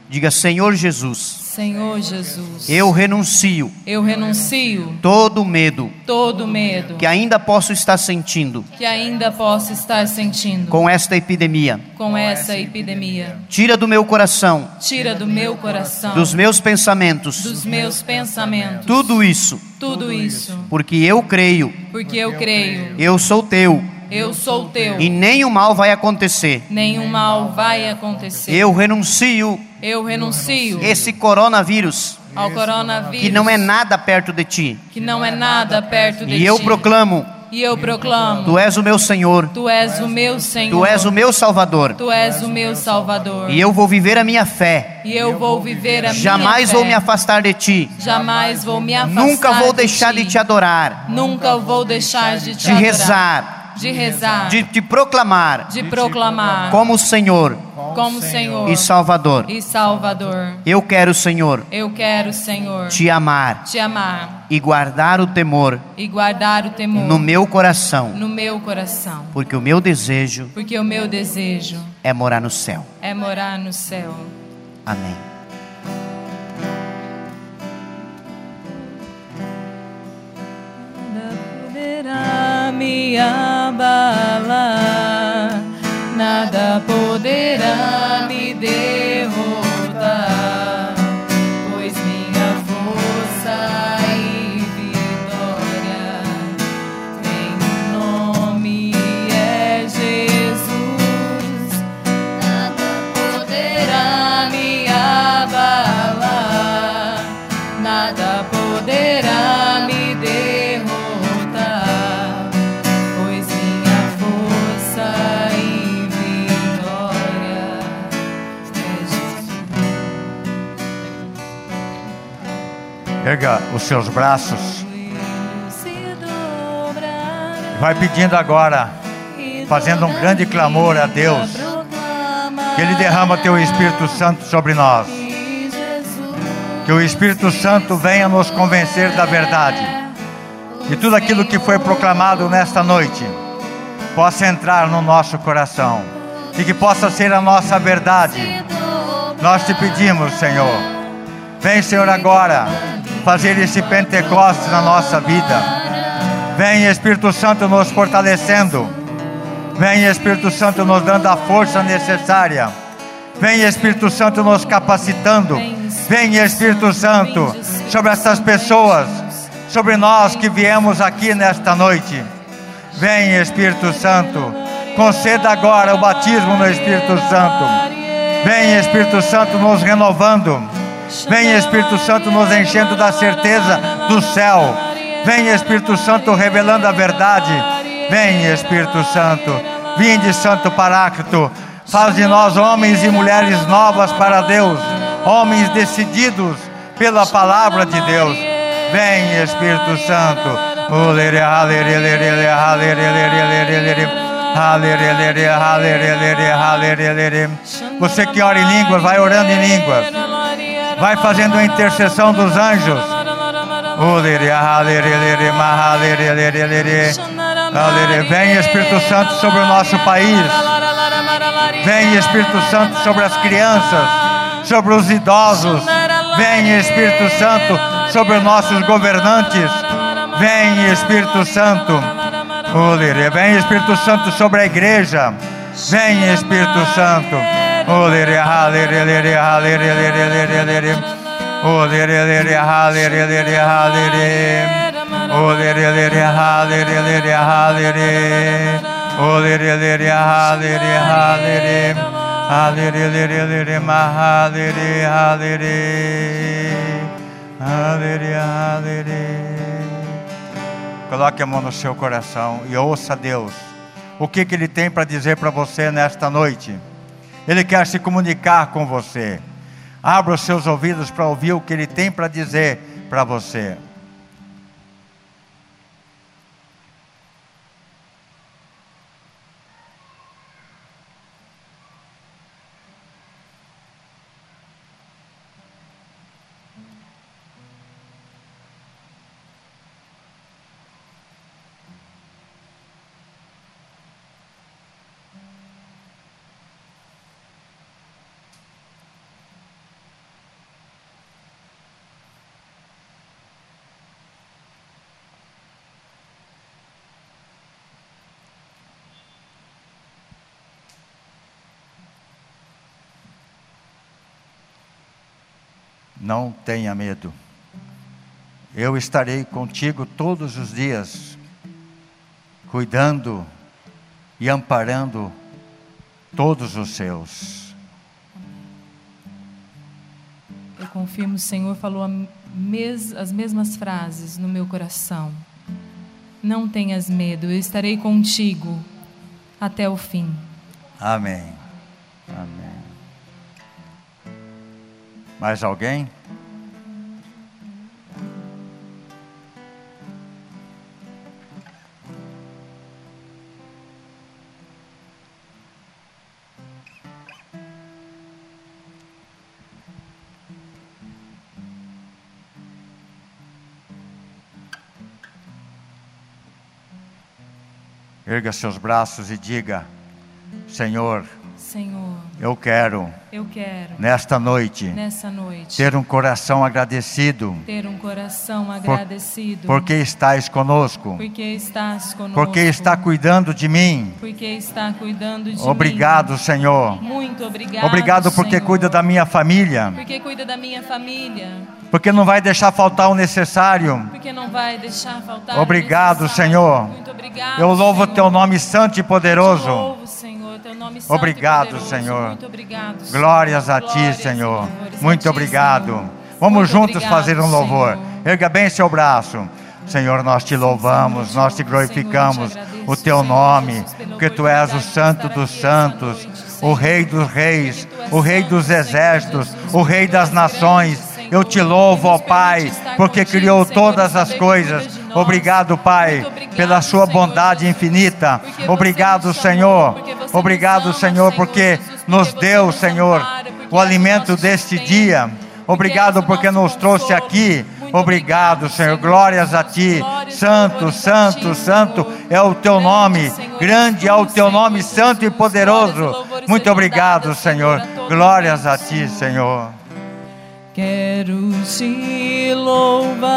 Diga: Senhor Jesus, Senhor Jesus, eu renuncio eu renuncio todo medo todo medo que ainda posso estar sentindo que ainda posso estar sentindo com esta epidemia. com essa epidemia. Tira do meu coração, Tira do meu coração, dos meus pensamentos, dos meus pensamentos, tudo isso, tudo isso, porque eu creio, porque eu creio, eu sou teu eu sou teu. e nenhum mal vai acontecer. Nenhum mal vai acontecer. Eu renuncio Eu renuncio esse coronavírus ao coronavírus, que não é nada perto de ti. que não é nada perto de E eu ti. proclamo: E eu proclamo: Tu és o meu Senhor, Tu és o meu Senhor. Tu és o meu Salvador. Tu és o meu Salvador. E eu vou viver a minha fé. E eu vou viver a Jamais minha vou fé. me afastar de ti. Jamais vou me afastar. Nunca vou deixar ti. de te adorar, Nunca vou deixar de te de adorar. rezar, De rezar. de te proclamar de proclamar como Senhor como Senhor e Salvador. e Salvador. Eu quero, Senhor, Eu quero, Senhor, te amar te amar e guardar o temor e guardar o temor no meu coração, no meu coração, porque o meu desejo porque o meu desejo é morar no céu. é morar no céu. Amém. Poderá me abalar, nada poderá me derrotar, Erga os seus braços. Vai pedindo agora, fazendo um grande clamor a Deus, que Ele derrama Teu Espírito Santo sobre nós. Que o Espírito Santo venha nos convencer da verdade. E tudo aquilo que foi proclamado nesta noite possa entrar no nosso coração. E que possa ser a nossa verdade. Nós te pedimos, Senhor. Vem, Senhor, agora fazer esse Pentecostes na nossa vida. Vem, Espírito Santo, nos fortalecendo. Vem, Espírito Santo, nos dando a força necessária. Vem, Espírito Santo, nos capacitando. Vem, Espírito Santo, sobre essas pessoas, sobre nós que viemos aqui nesta noite. Vem, Espírito Santo, conceda agora o batismo no Espírito Santo. Vem, Espírito Santo, nos renovando. Vem, Espírito Santo, nos enchendo da certeza do céu. Vem, Espírito Santo, revelando a verdade. Vem, Espírito Santo. Vinde, Santo Paráclito. Faz de nós homens e mulheres novas para Deus, homens decididos pela palavra de Deus. Vem, Espírito Santo. Você que ora em línguas, vai orando em línguas. Vai fazendo a intercessão dos anjos. Vem Espírito Santo sobre o nosso país. Vem Espírito Santo sobre as crianças, sobre os idosos. Vem Espírito Santo sobre os nossos governantes. Vem Espírito Santo. Vem Espírito Santo sobre a igreja. Vem Espírito Santo. Coloque a mão no seu coração e ouça Deus. O que, que Ele tem para dizer para você nesta noite? Ele quer se comunicar com você. Abra os seus ouvidos para ouvir o que Ele tem para dizer para você. Não tenha medo. Eu estarei contigo todos os dias, cuidando e amparando todos os seus. Eu confirmo, o Senhor falou as mesmas frases no meu coração. Não tenhas medo, eu estarei contigo até o fim. Amém. Amém. Mais alguém? Erga seus braços e diga: Senhor, Senhor, eu quero, eu quero nesta noite, noite ter um coração agradecido, ter um coração agradecido, porque estás conosco, porque estás conosco, porque está cuidando de mim, porque está cuidando de obrigado, mim. Senhor, muito obrigado, obrigado porque Senhor. cuida da minha família, porque cuida da minha família, porque não vai deixar faltar o necessário. porque não vai deixar faltar. Obrigado, o necessário. Senhor. Muito obrigado. Eu louvo Senhor. teu nome santo e Te poderoso. louvo, Senhor, Obrigado. Senhor. Muito obrigado. Senhor. Glórias a ti, Glórias Senhor. louvores a Muito ti, obrigado. Senhor. Vamos Muito juntos obrigado, fazer um louvor. Senhor. Erga bem seu braço. Senhor, nós te louvamos, Senhor, nós te Senhor, glorificamos te agradeço, o teu Senhor nome, porque tu és o santo dos santos, o Senhor. rei dos reis, o rei dos Senhor exércitos, o rei das nações. Senhor, Eu te louvo, ó Pai, porque criou Senhor, todas as coisas. Obrigado, Pai, pela sua bondade infinita. Obrigado, Senhor. Obrigado, Senhor, porque nos deu, Senhor, o és alimento deste dia. porque Obrigado porque nos trouxe aqui. Obrigado, Senhor. Glórias a ti. Santo, santo, santo é o teu nome. Grande é o teu nome, santo e poderoso. Muito obrigado, Senhor. Glórias a ti, Senhor. Quero te louvar,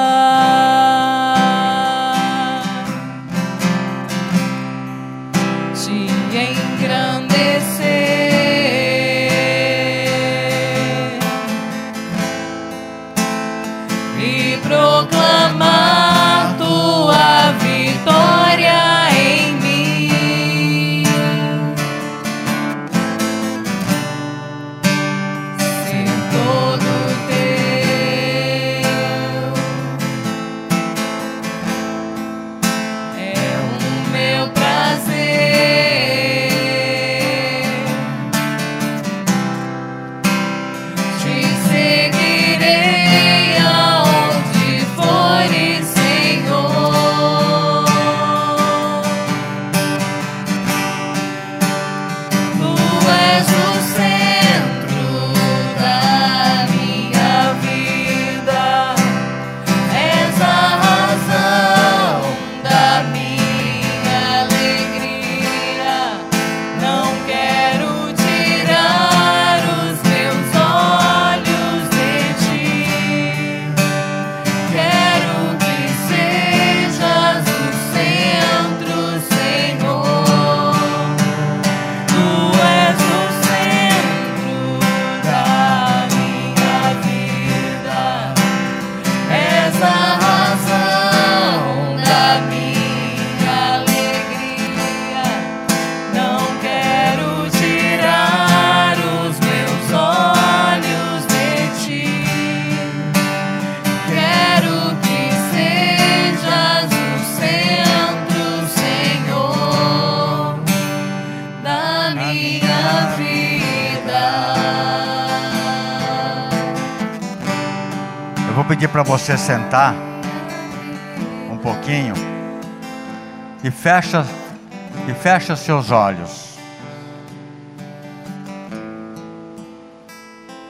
você sentar um pouquinho e fecha e fecha seus olhos.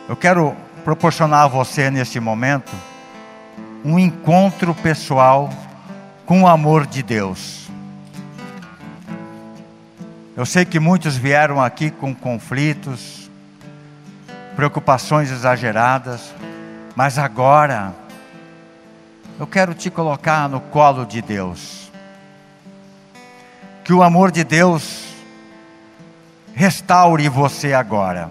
Eu quero proporcionar a você nesse momento um encontro pessoal com o amor de Deus. Eu sei que muitos vieram aqui com conflitos, preocupações exageradas, mas agora eu quero te colocar no colo de Deus. Que o amor de Deus restaure você agora.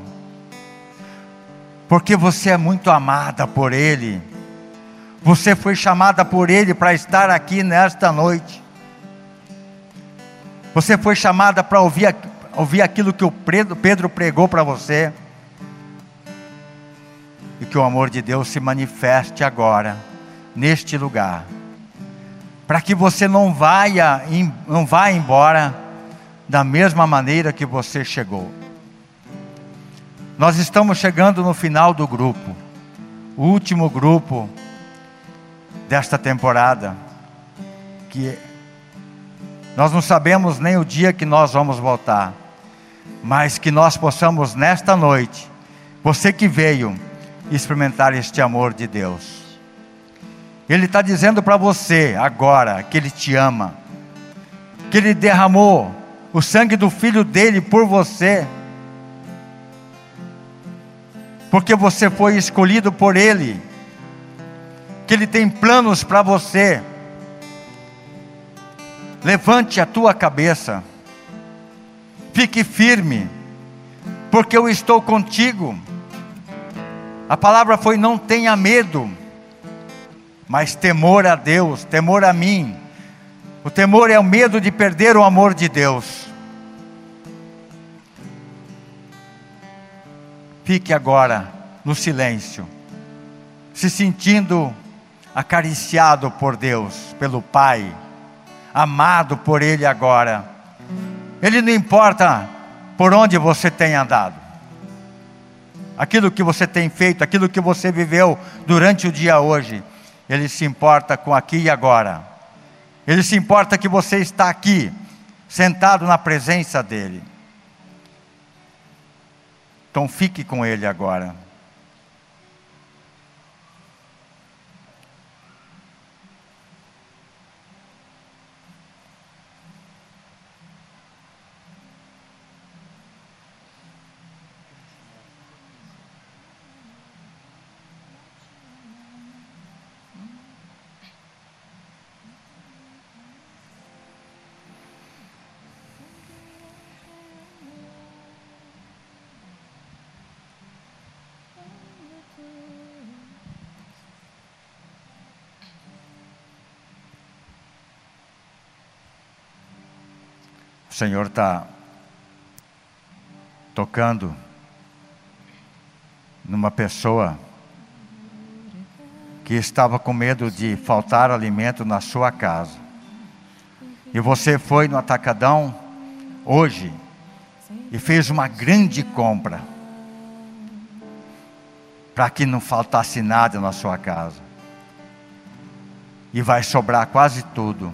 Porque você é muito amada por Ele você foi chamada por Ele para estar aqui nesta noite. Você foi chamada para ouvir, ouvir aquilo que o Pedro pregou para você. E que o amor de Deus se manifeste agora, neste lugar. Para que você não vá, não vá embora da mesma maneira que você chegou. Nós estamos chegando no final do grupo, o último grupo desta temporada, que nós não sabemos nem o dia que nós vamos voltar, mas que nós possamos nesta noite, você que veio, experimentar este amor de Deus. Ele está dizendo para você agora que Ele te ama, que Ele derramou o sangue do Filho dele por você, porque você foi escolhido por Ele que Ele tem planos para você. Levante a tua cabeça, fique firme, porque eu estou contigo. A palavra foi: não tenha medo, mas temor a Deus, temor a mim. O temor é o medo de perder o amor de Deus. Fique agora no silêncio, se sentindo acariciado por Deus, pelo Pai, amado por Ele agora. Ele não importa por onde você tem andado, aquilo que você tem feito, aquilo que você viveu durante o dia hoje, Ele se importa com aqui e agora. Ele se importa que você está aqui, sentado na presença dEle. Então fique com Ele agora. Senhor está tocando numa pessoa que estava com medo de faltar alimento na sua casa. E você foi no atacadão hoje e fez uma grande compra para que não faltasse nada na sua casa. E vai sobrar quase tudo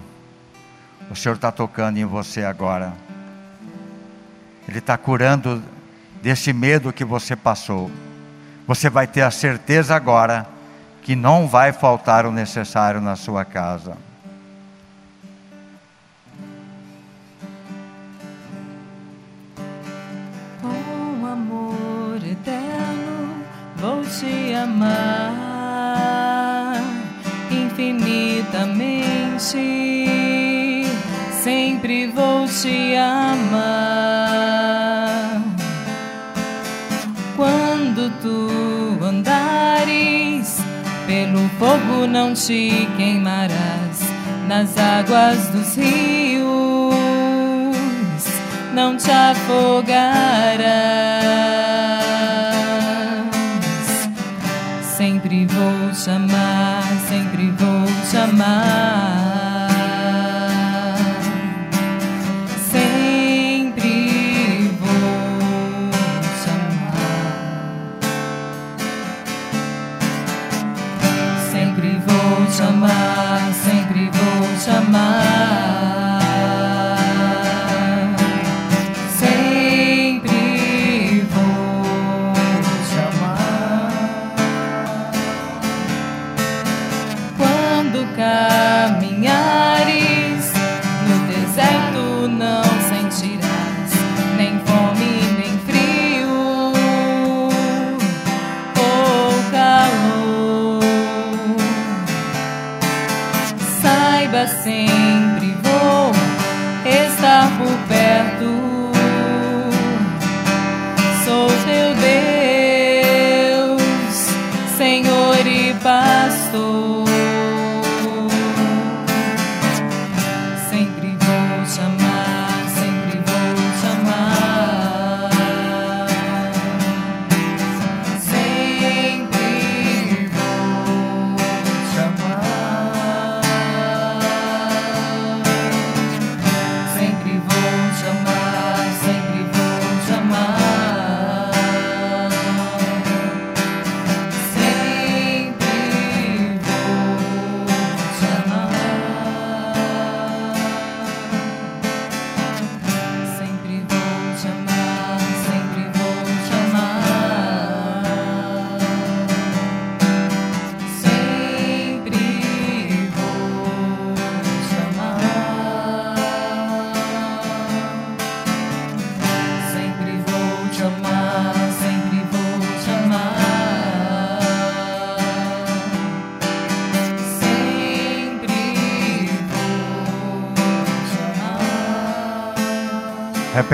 o Senhor está tocando em você agora. Ele está curando desse medo que você passou. Você vai ter a certeza agora que não vai faltar o necessário na sua casa. Com amor eterno vou te amar infinitamente sempre vou te amar. Quando tu andares pelo fogo, não te queimarás. Nas águas dos rios, não te afogarás. Sempre vou te amar, sempre vou te amar.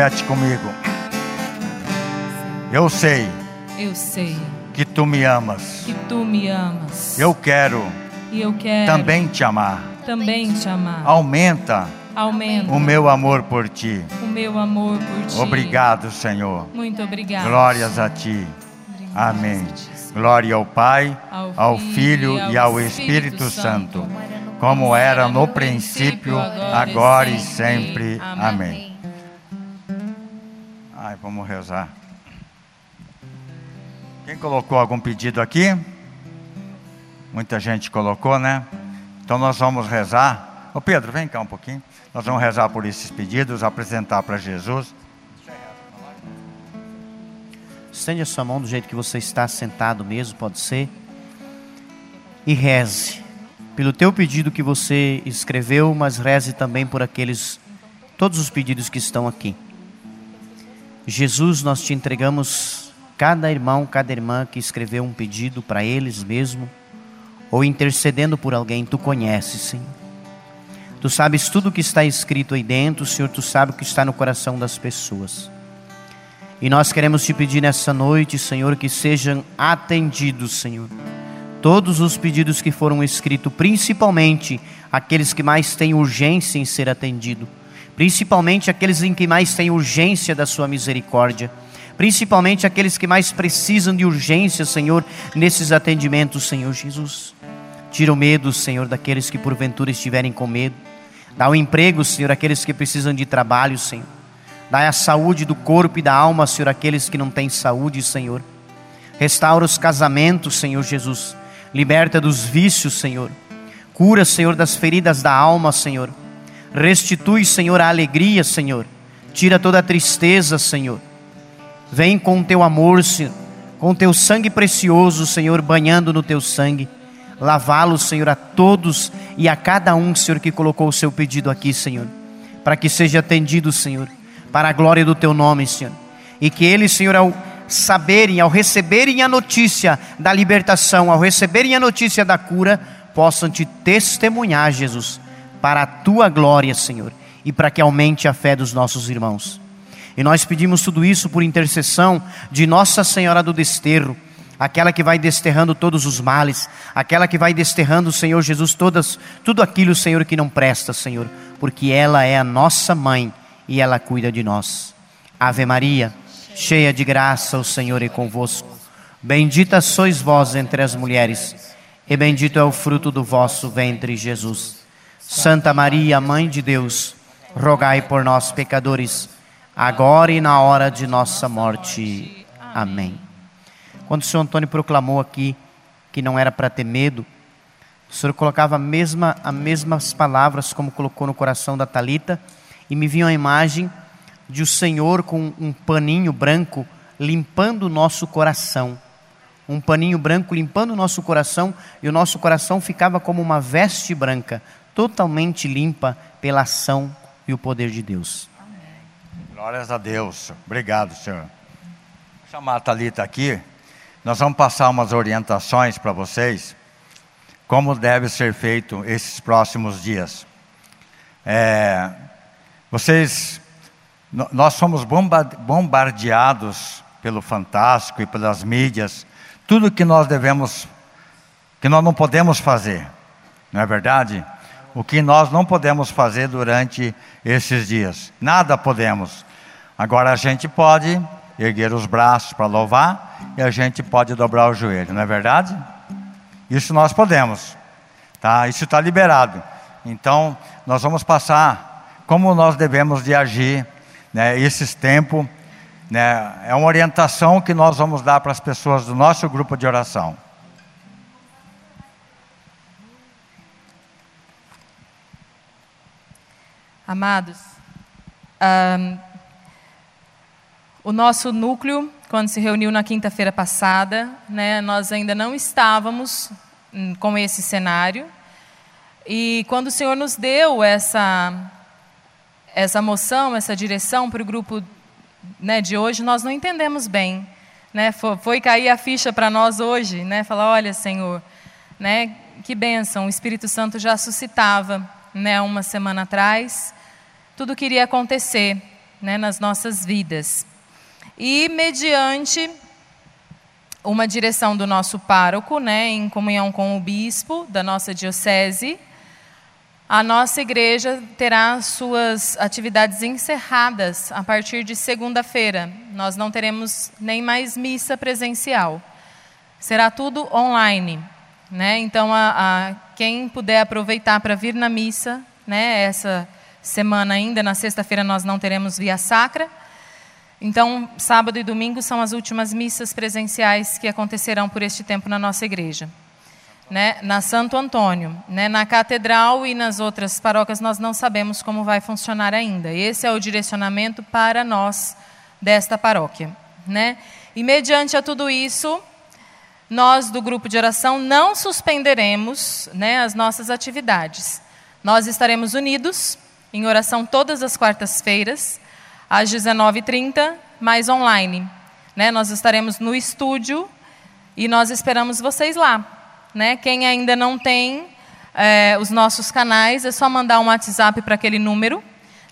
Repete comigo. Eu sei Eu sei que tu me amas. que tu me amas. Eu quero E eu quero também te amar. também te amar. Aumenta Aumenta o meu amor por ti. o meu amor por ti. Obrigado, Senhor. Muito obrigado. Glórias a ti. Amém. Glória ao Pai, ao Filho e ao Espírito Santo, como era no princípio, agora e sempre. Amém. Ai, vamos rezar. Quem colocou algum pedido aqui? Muita gente colocou, né? Então nós vamos rezar. Ô Pedro, vem cá um pouquinho. Nós vamos rezar por esses pedidos, apresentar para Jesus. Estende a sua mão do jeito que você está sentado mesmo, pode ser. E reze pelo teu pedido que você escreveu, mas reze também por aqueles todos os pedidos que estão aqui. Jesus, nós te entregamos cada irmão, cada irmã que escreveu um pedido para eles mesmo, ou intercedendo por alguém, tu conheces, Senhor. Tu sabes tudo o que está escrito aí dentro, Senhor, tu sabes o que está no coração das pessoas. E nós queremos te pedir nessa noite, Senhor, que sejam atendidos, Senhor. Todos os pedidos que foram escritos, principalmente aqueles que mais têm urgência em ser atendido, principalmente aqueles em que mais têm urgência da sua misericórdia, principalmente aqueles que mais precisam de urgência, Senhor, nesses atendimentos, Senhor Jesus. Tira o medo, Senhor, daqueles que porventura estiverem com medo. Dá o emprego, Senhor, àqueles que precisam de trabalho, Senhor. Dá a saúde do corpo e da alma, Senhor, àqueles que não têm saúde, Senhor. Restaura os casamentos, Senhor Jesus. Liberta dos vícios, Senhor. Cura, Senhor, das feridas da alma, Senhor. Restitui, Senhor, a alegria, Senhor. Tira toda a tristeza, Senhor. Vem com o teu amor, Senhor. Com o teu sangue precioso, Senhor, banhando no teu sangue. Lavá-lo, Senhor, a todos e a cada um, Senhor, que colocou o seu pedido aqui, Senhor. Para que seja atendido, Senhor para a glória do teu nome, Senhor. E que eles, Senhor, ao saberem, ao receberem a notícia da libertação, ao receberem a notícia da cura, possam te testemunhar, Jesus, para a tua glória, Senhor, e para que aumente a fé dos nossos irmãos. E nós pedimos tudo isso por intercessão de Nossa Senhora do Desterro, aquela que vai desterrando todos os males, aquela que vai desterrando, Senhor Jesus, todas, tudo aquilo, Senhor, que não presta, Senhor, porque ela é a nossa mãe e ela cuida de nós. Ave Maria, cheia de graça, o Senhor é convosco. Bendita sois vós entre as mulheres, e bendito é o fruto do vosso ventre, Jesus. Santa Maria, Mãe de Deus, rogai por nós, pecadores, agora e na hora de nossa morte. Amém. Quando o senhor Antônio proclamou aqui que não era para ter medo, o senhor colocava a mesma, as mesmas palavras como colocou no coração da Talita e me vinha a imagem de o Senhor com um paninho branco limpando o nosso coração. Um paninho branco limpando o nosso coração e o nosso coração ficava como uma veste branca, totalmente limpa pela ação e o poder de Deus. Glórias a Deus. Obrigado, Senhor. Vou chamar a Thalita aqui. Nós vamos passar umas orientações para vocês, como deve ser feito esses próximos dias. É, vocês, nós somos bombardeados pelo fantástico e pelas mídias, tudo que nós devemos, que nós não podemos fazer, não é verdade? O que nós não podemos fazer durante esses dias, nada podemos. Agora a gente pode erguer os braços para louvar e a gente pode dobrar o joelho, não é verdade? Isso nós podemos, tá? Isso está liberado. Então nós vamos passar como nós devemos de agir, né, esses tempos, né, é uma orientação que nós vamos dar para as pessoas do nosso grupo de oração. Amados, um, o nosso núcleo, quando se reuniu na quinta-feira passada, né, nós ainda não estávamos hum, com esse cenário. E quando o Senhor nos deu essa essa moção, essa direção para o grupo né, de hoje, nós não entendemos bem. Né? Foi, foi cair a ficha para nós hoje, né? falar, olha Senhor, né, que bênção, o Espírito Santo já suscitava né, uma semana atrás, tudo queria acontecer. né, nas nossas vidas. E mediante uma direção do nosso pároco, né, em comunhão com o bispo da nossa diocese, a nossa igreja terá suas atividades encerradas a partir de segunda-feira. Nós não teremos nem mais missa presencial. Será tudo online. Né? Então, a, a quem puder aproveitar para vir na missa, né, essa semana ainda, na sexta-feira, nós não teremos via sacra. Então, sábado e domingo são as últimas missas presenciais que acontecerão por este tempo na nossa igreja né, na Santo Antônio. Né, na catedral e nas outras paróquias nós não sabemos como vai funcionar ainda. Esse é o direcionamento para nós desta paróquia. Né? E mediante a tudo isso, nós do grupo de oração não suspenderemos né, as nossas atividades. Nós estaremos unidos em oração todas as quartas-feiras, às 19h30, mais online. Né? Nós estaremos no estúdio e nós esperamos vocês lá. Né? Quem ainda não tem é, os nossos canais, é só mandar um WhatsApp para aquele número.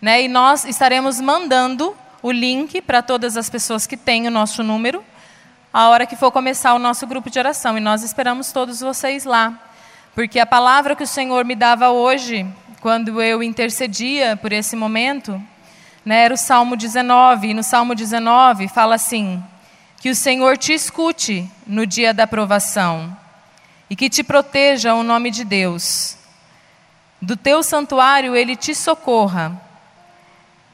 Né? E nós estaremos mandando o link para todas as pessoas que têm o nosso número, a hora que for começar o nosso grupo de oração. E nós esperamos todos vocês lá. Porque a palavra que o Senhor me dava hoje, quando eu intercedia por esse momento, né, era o Salmo 19. E no Salmo 19 fala assim: Que o Senhor te escute no dia da provação e que te proteja o nome de Deus. Do teu santuário ele te socorra.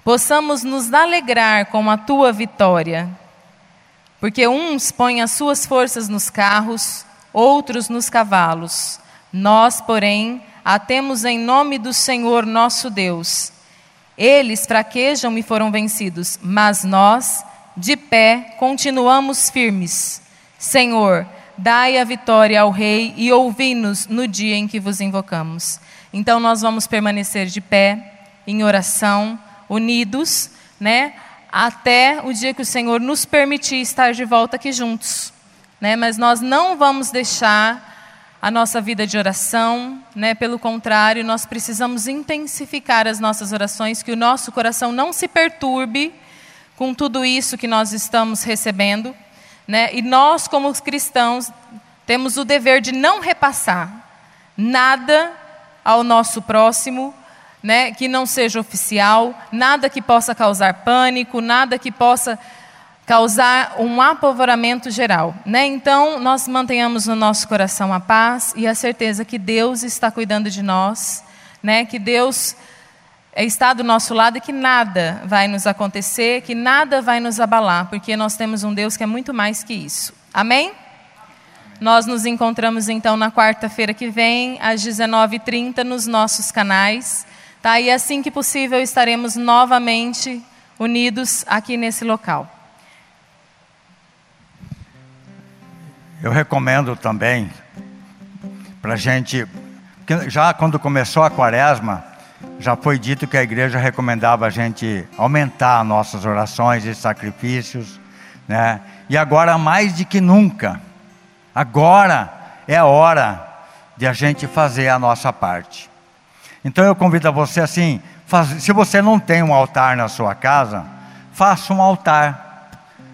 Possamos nos alegrar com a tua vitória. Porque uns põem as suas forças nos carros, outros nos cavalos. Nós, porém, a temos em nome do Senhor nosso Deus. Eles fraquejam e foram vencidos, mas nós, de pé, continuamos firmes. Senhor, Dai a vitória ao Rei e ouvi-nos no dia em que vos invocamos. Então nós vamos permanecer de pé, em oração, unidos, né? Até o dia que o Senhor nos permitir estar de volta aqui juntos. Né? Mas nós não vamos deixar a nossa vida de oração, né? pelo contrário, nós precisamos intensificar as nossas orações, que o nosso coração não se perturbe com tudo isso que nós estamos recebendo, né? E nós, como cristãos, temos o dever de não repassar nada ao nosso próximo, né, que não seja oficial, nada que possa causar pânico, nada que possa causar um apavoramento geral. Né? Então, nós mantenhamos no nosso coração a paz e a certeza que Deus está cuidando de nós, né? que Deus está do nosso lado e que nada vai nos acontecer, que nada vai nos abalar, porque nós temos um Deus que é muito mais que isso. Amém? Nós nos encontramos então na quarta-feira que vem, às 19h30, nos nossos canais. Tá? E assim que possível estaremos novamente unidos aqui nesse local. Eu recomendo também para a gente, já quando começou a quaresma, já foi dito que a igreja recomendava a gente aumentar nossas orações e sacrifícios, né? E agora mais do que nunca, agora é a hora de a gente fazer a nossa parte. Então eu convido a você assim, faz, se você não tem um altar na sua casa, faça um altar.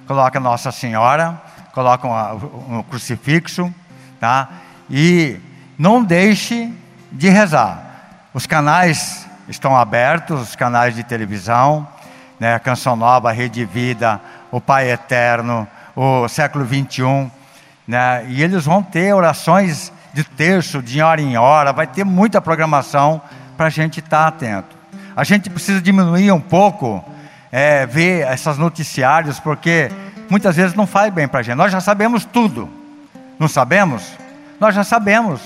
Coloca Nossa Senhora, coloca um, crucifixo, tá? E não deixe de rezar. Os canais estão abertos, os canais de televisão, né, a Canção Nova, a Rede Vida, o Pai Eterno, o Século 21, né, e eles vão ter orações de terço, de hora em hora, vai ter muita programação para a gente estar tá atento. A gente precisa diminuir um pouco, é, ver esses noticiários, porque muitas vezes não faz bem para a gente. Nós já sabemos tudo, não sabemos? Nós já sabemos.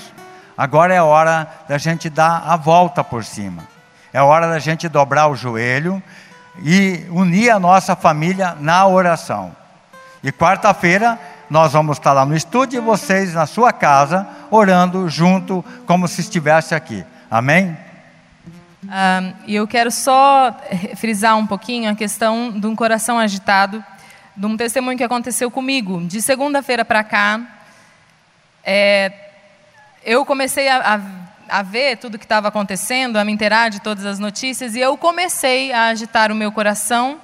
Agora é hora da gente dar a volta por cima. É hora da gente dobrar o joelho e unir a nossa família na oração. E quarta-feira nós vamos estar lá no estúdio e vocês na sua casa, orando junto, como se estivesse aqui. Amém? E eu quero só frisar um pouquinho a questão de um coração agitado, de um testemunho que aconteceu comigo. De segunda-feira para cá, é, eu comecei a, a a ver tudo que estava acontecendo, a me inteirar de todas as notícias, e eu comecei a agitar o meu coração.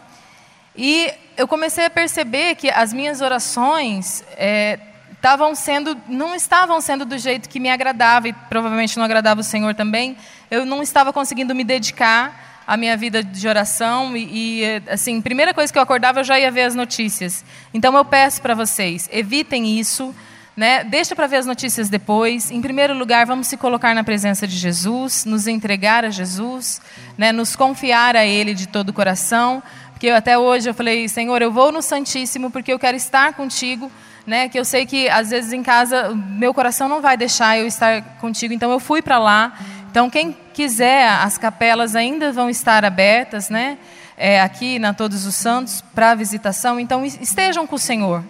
E eu comecei a perceber que as minhas orações é, estavam sendo, não estavam sendo do jeito que me agradava e provavelmente não agradava o Senhor também. Eu não estava conseguindo me dedicar à minha vida de oração e, e assim, primeira coisa que eu acordava eu já ia ver as notícias. Então eu peço para vocês, evitem isso. Né? Deixa para ver as notícias depois. Em primeiro lugar, vamos se colocar na presença de Jesus, nos entregar a Jesus, né? nos confiar a Ele de todo o coração. Porque até hoje eu falei, Senhor, eu vou no Santíssimo porque eu quero estar contigo né, que eu sei que às vezes em casa meu coração não vai deixar eu estar contigo, então eu fui para lá. Então quem quiser, as capelas ainda vão estar abertas, né, é, aqui na Todos os Santos para visitação. Então estejam com o Senhor.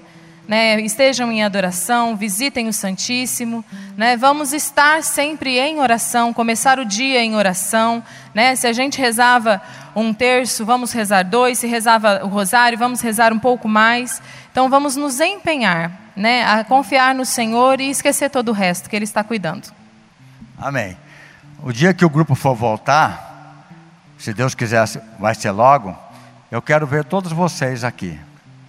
Né, estejam em adoração, visitem o Santíssimo, né, vamos estar sempre em oração, começar o dia em oração. Né, se a gente rezava um terço, vamos rezar dois, se rezava o rosário, vamos rezar um pouco mais. Então vamos nos empenhar né, a confiar no Senhor e esquecer todo o resto, que Ele está cuidando. Amém. O dia que o grupo for voltar, se Deus quiser, vai ser logo, eu quero ver todos vocês aqui.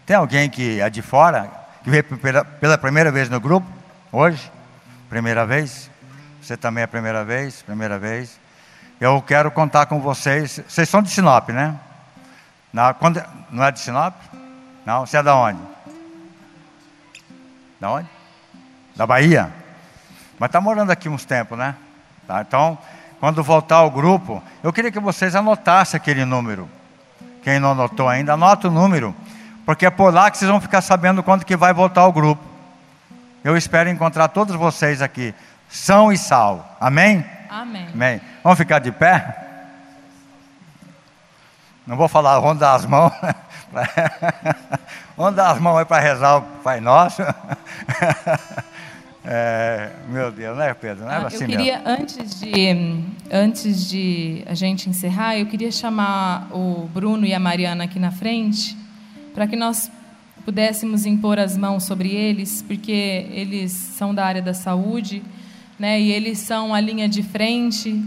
Tem alguém que é de fora, que veio pela primeira vez no grupo, hoje? Primeira vez? Você também é a primeira vez? Primeira vez. Eu quero contar com vocês. Vocês são de Sinop, né? Na, quando, não é de Sinop? Não? Você é da onde? Da onde? Da Bahia. Mas está morando aqui uns tempos, né? Tá, então, quando voltar ao grupo, eu queria que vocês anotassem aquele número. Quem não anotou ainda, anota o número. Porque é por lá que vocês vão ficar sabendo quando que vai voltar ao grupo. Eu espero encontrar todos vocês aqui, são e sal. Amém? Amém. Amém. Vamos ficar de pé? Não vou falar, dar as mãos. Vamos dar as mãos aí para rezar o Pai Nosso. É, meu Deus, né, Pedro? Não é ah, assim eu queria, mesmo. antes de, antes de a gente encerrar, eu queria chamar o Bruno e a Mariana aqui na frente, para que nós pudéssemos impor as mãos sobre eles, porque eles são da área da saúde, né, e eles são a linha de frente.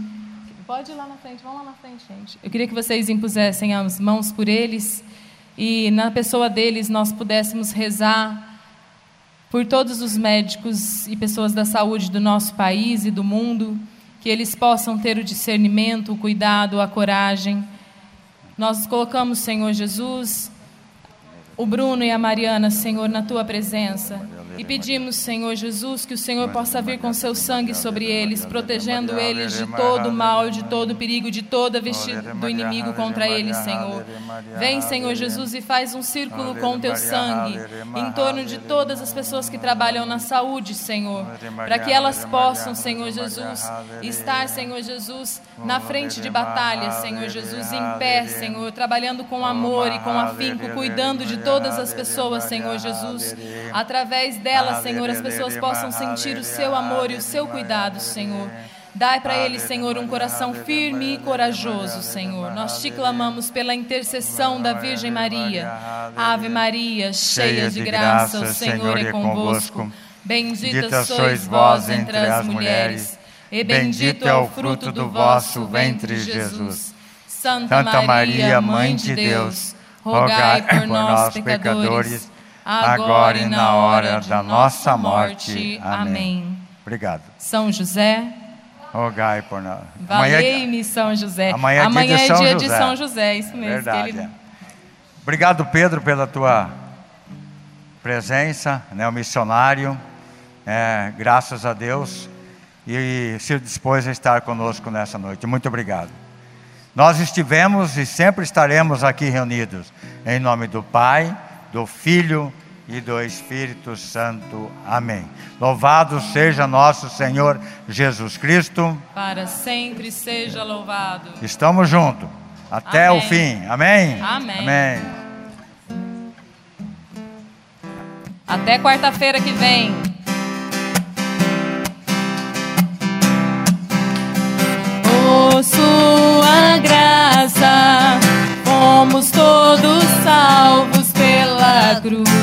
Pode ir lá na frente, vamos lá na frente, gente. Eu queria que vocês impusessem as mãos por eles e na pessoa deles nós pudéssemos rezar por todos os médicos e pessoas da saúde do nosso país e do mundo, que eles possam ter o discernimento, o cuidado, a coragem. Nós colocamos, Senhor Jesus, o Bruno e a Mariana, Senhor, na tua presença. E pedimos, Senhor Jesus, que o Senhor possa vir com seu sangue sobre eles, protegendo eles de todo o mal, de todo o perigo, de toda vestida do inimigo contra eles, Senhor. Vem, Senhor Jesus, e faz um círculo com o teu sangue em torno de todas as pessoas que trabalham na saúde, Senhor, para que elas possam, Senhor Jesus, estar, Senhor Jesus, na frente de batalha, Senhor Jesus, em pé, Senhor, trabalhando com amor e com afinco, cuidando de todas as pessoas, Senhor Jesus, através dela, Senhor, as pessoas possam sentir o seu amor e o seu cuidado, Senhor. Dai para eles, Senhor, um coração firme e corajoso, Senhor. Nós te clamamos pela intercessão da Virgem Maria. Ave Maria, cheia de graça, o Senhor é convosco. Bendita sois vós entre as mulheres, e bendito é o fruto do vosso ventre, Jesus. Santa Maria, Mãe de Deus, rogai por nós, pecadores agora e na hora da nossa morte. Amém. Obrigado. São José, rogai por nós. Valei-me São José. Amanhã, Amanhã é dia, de, é dia de São José, isso mesmo. Verdade, ele... é. Obrigado, Pedro, pela tua presença, né, o missionário. É, graças a Deus. E se dispôs a estar conosco nessa noite. Muito obrigado. Nós estivemos e sempre estaremos aqui reunidos. Em nome do Pai do Filho e do Espírito Santo. Amém. Louvado seja nosso Senhor Jesus Cristo. Para sempre seja louvado. Estamos juntos até Amém. o fim. Amém. Amém. Amém. Até quarta-feira que vem. Oh, sua graça, fomos todos salvos milagro.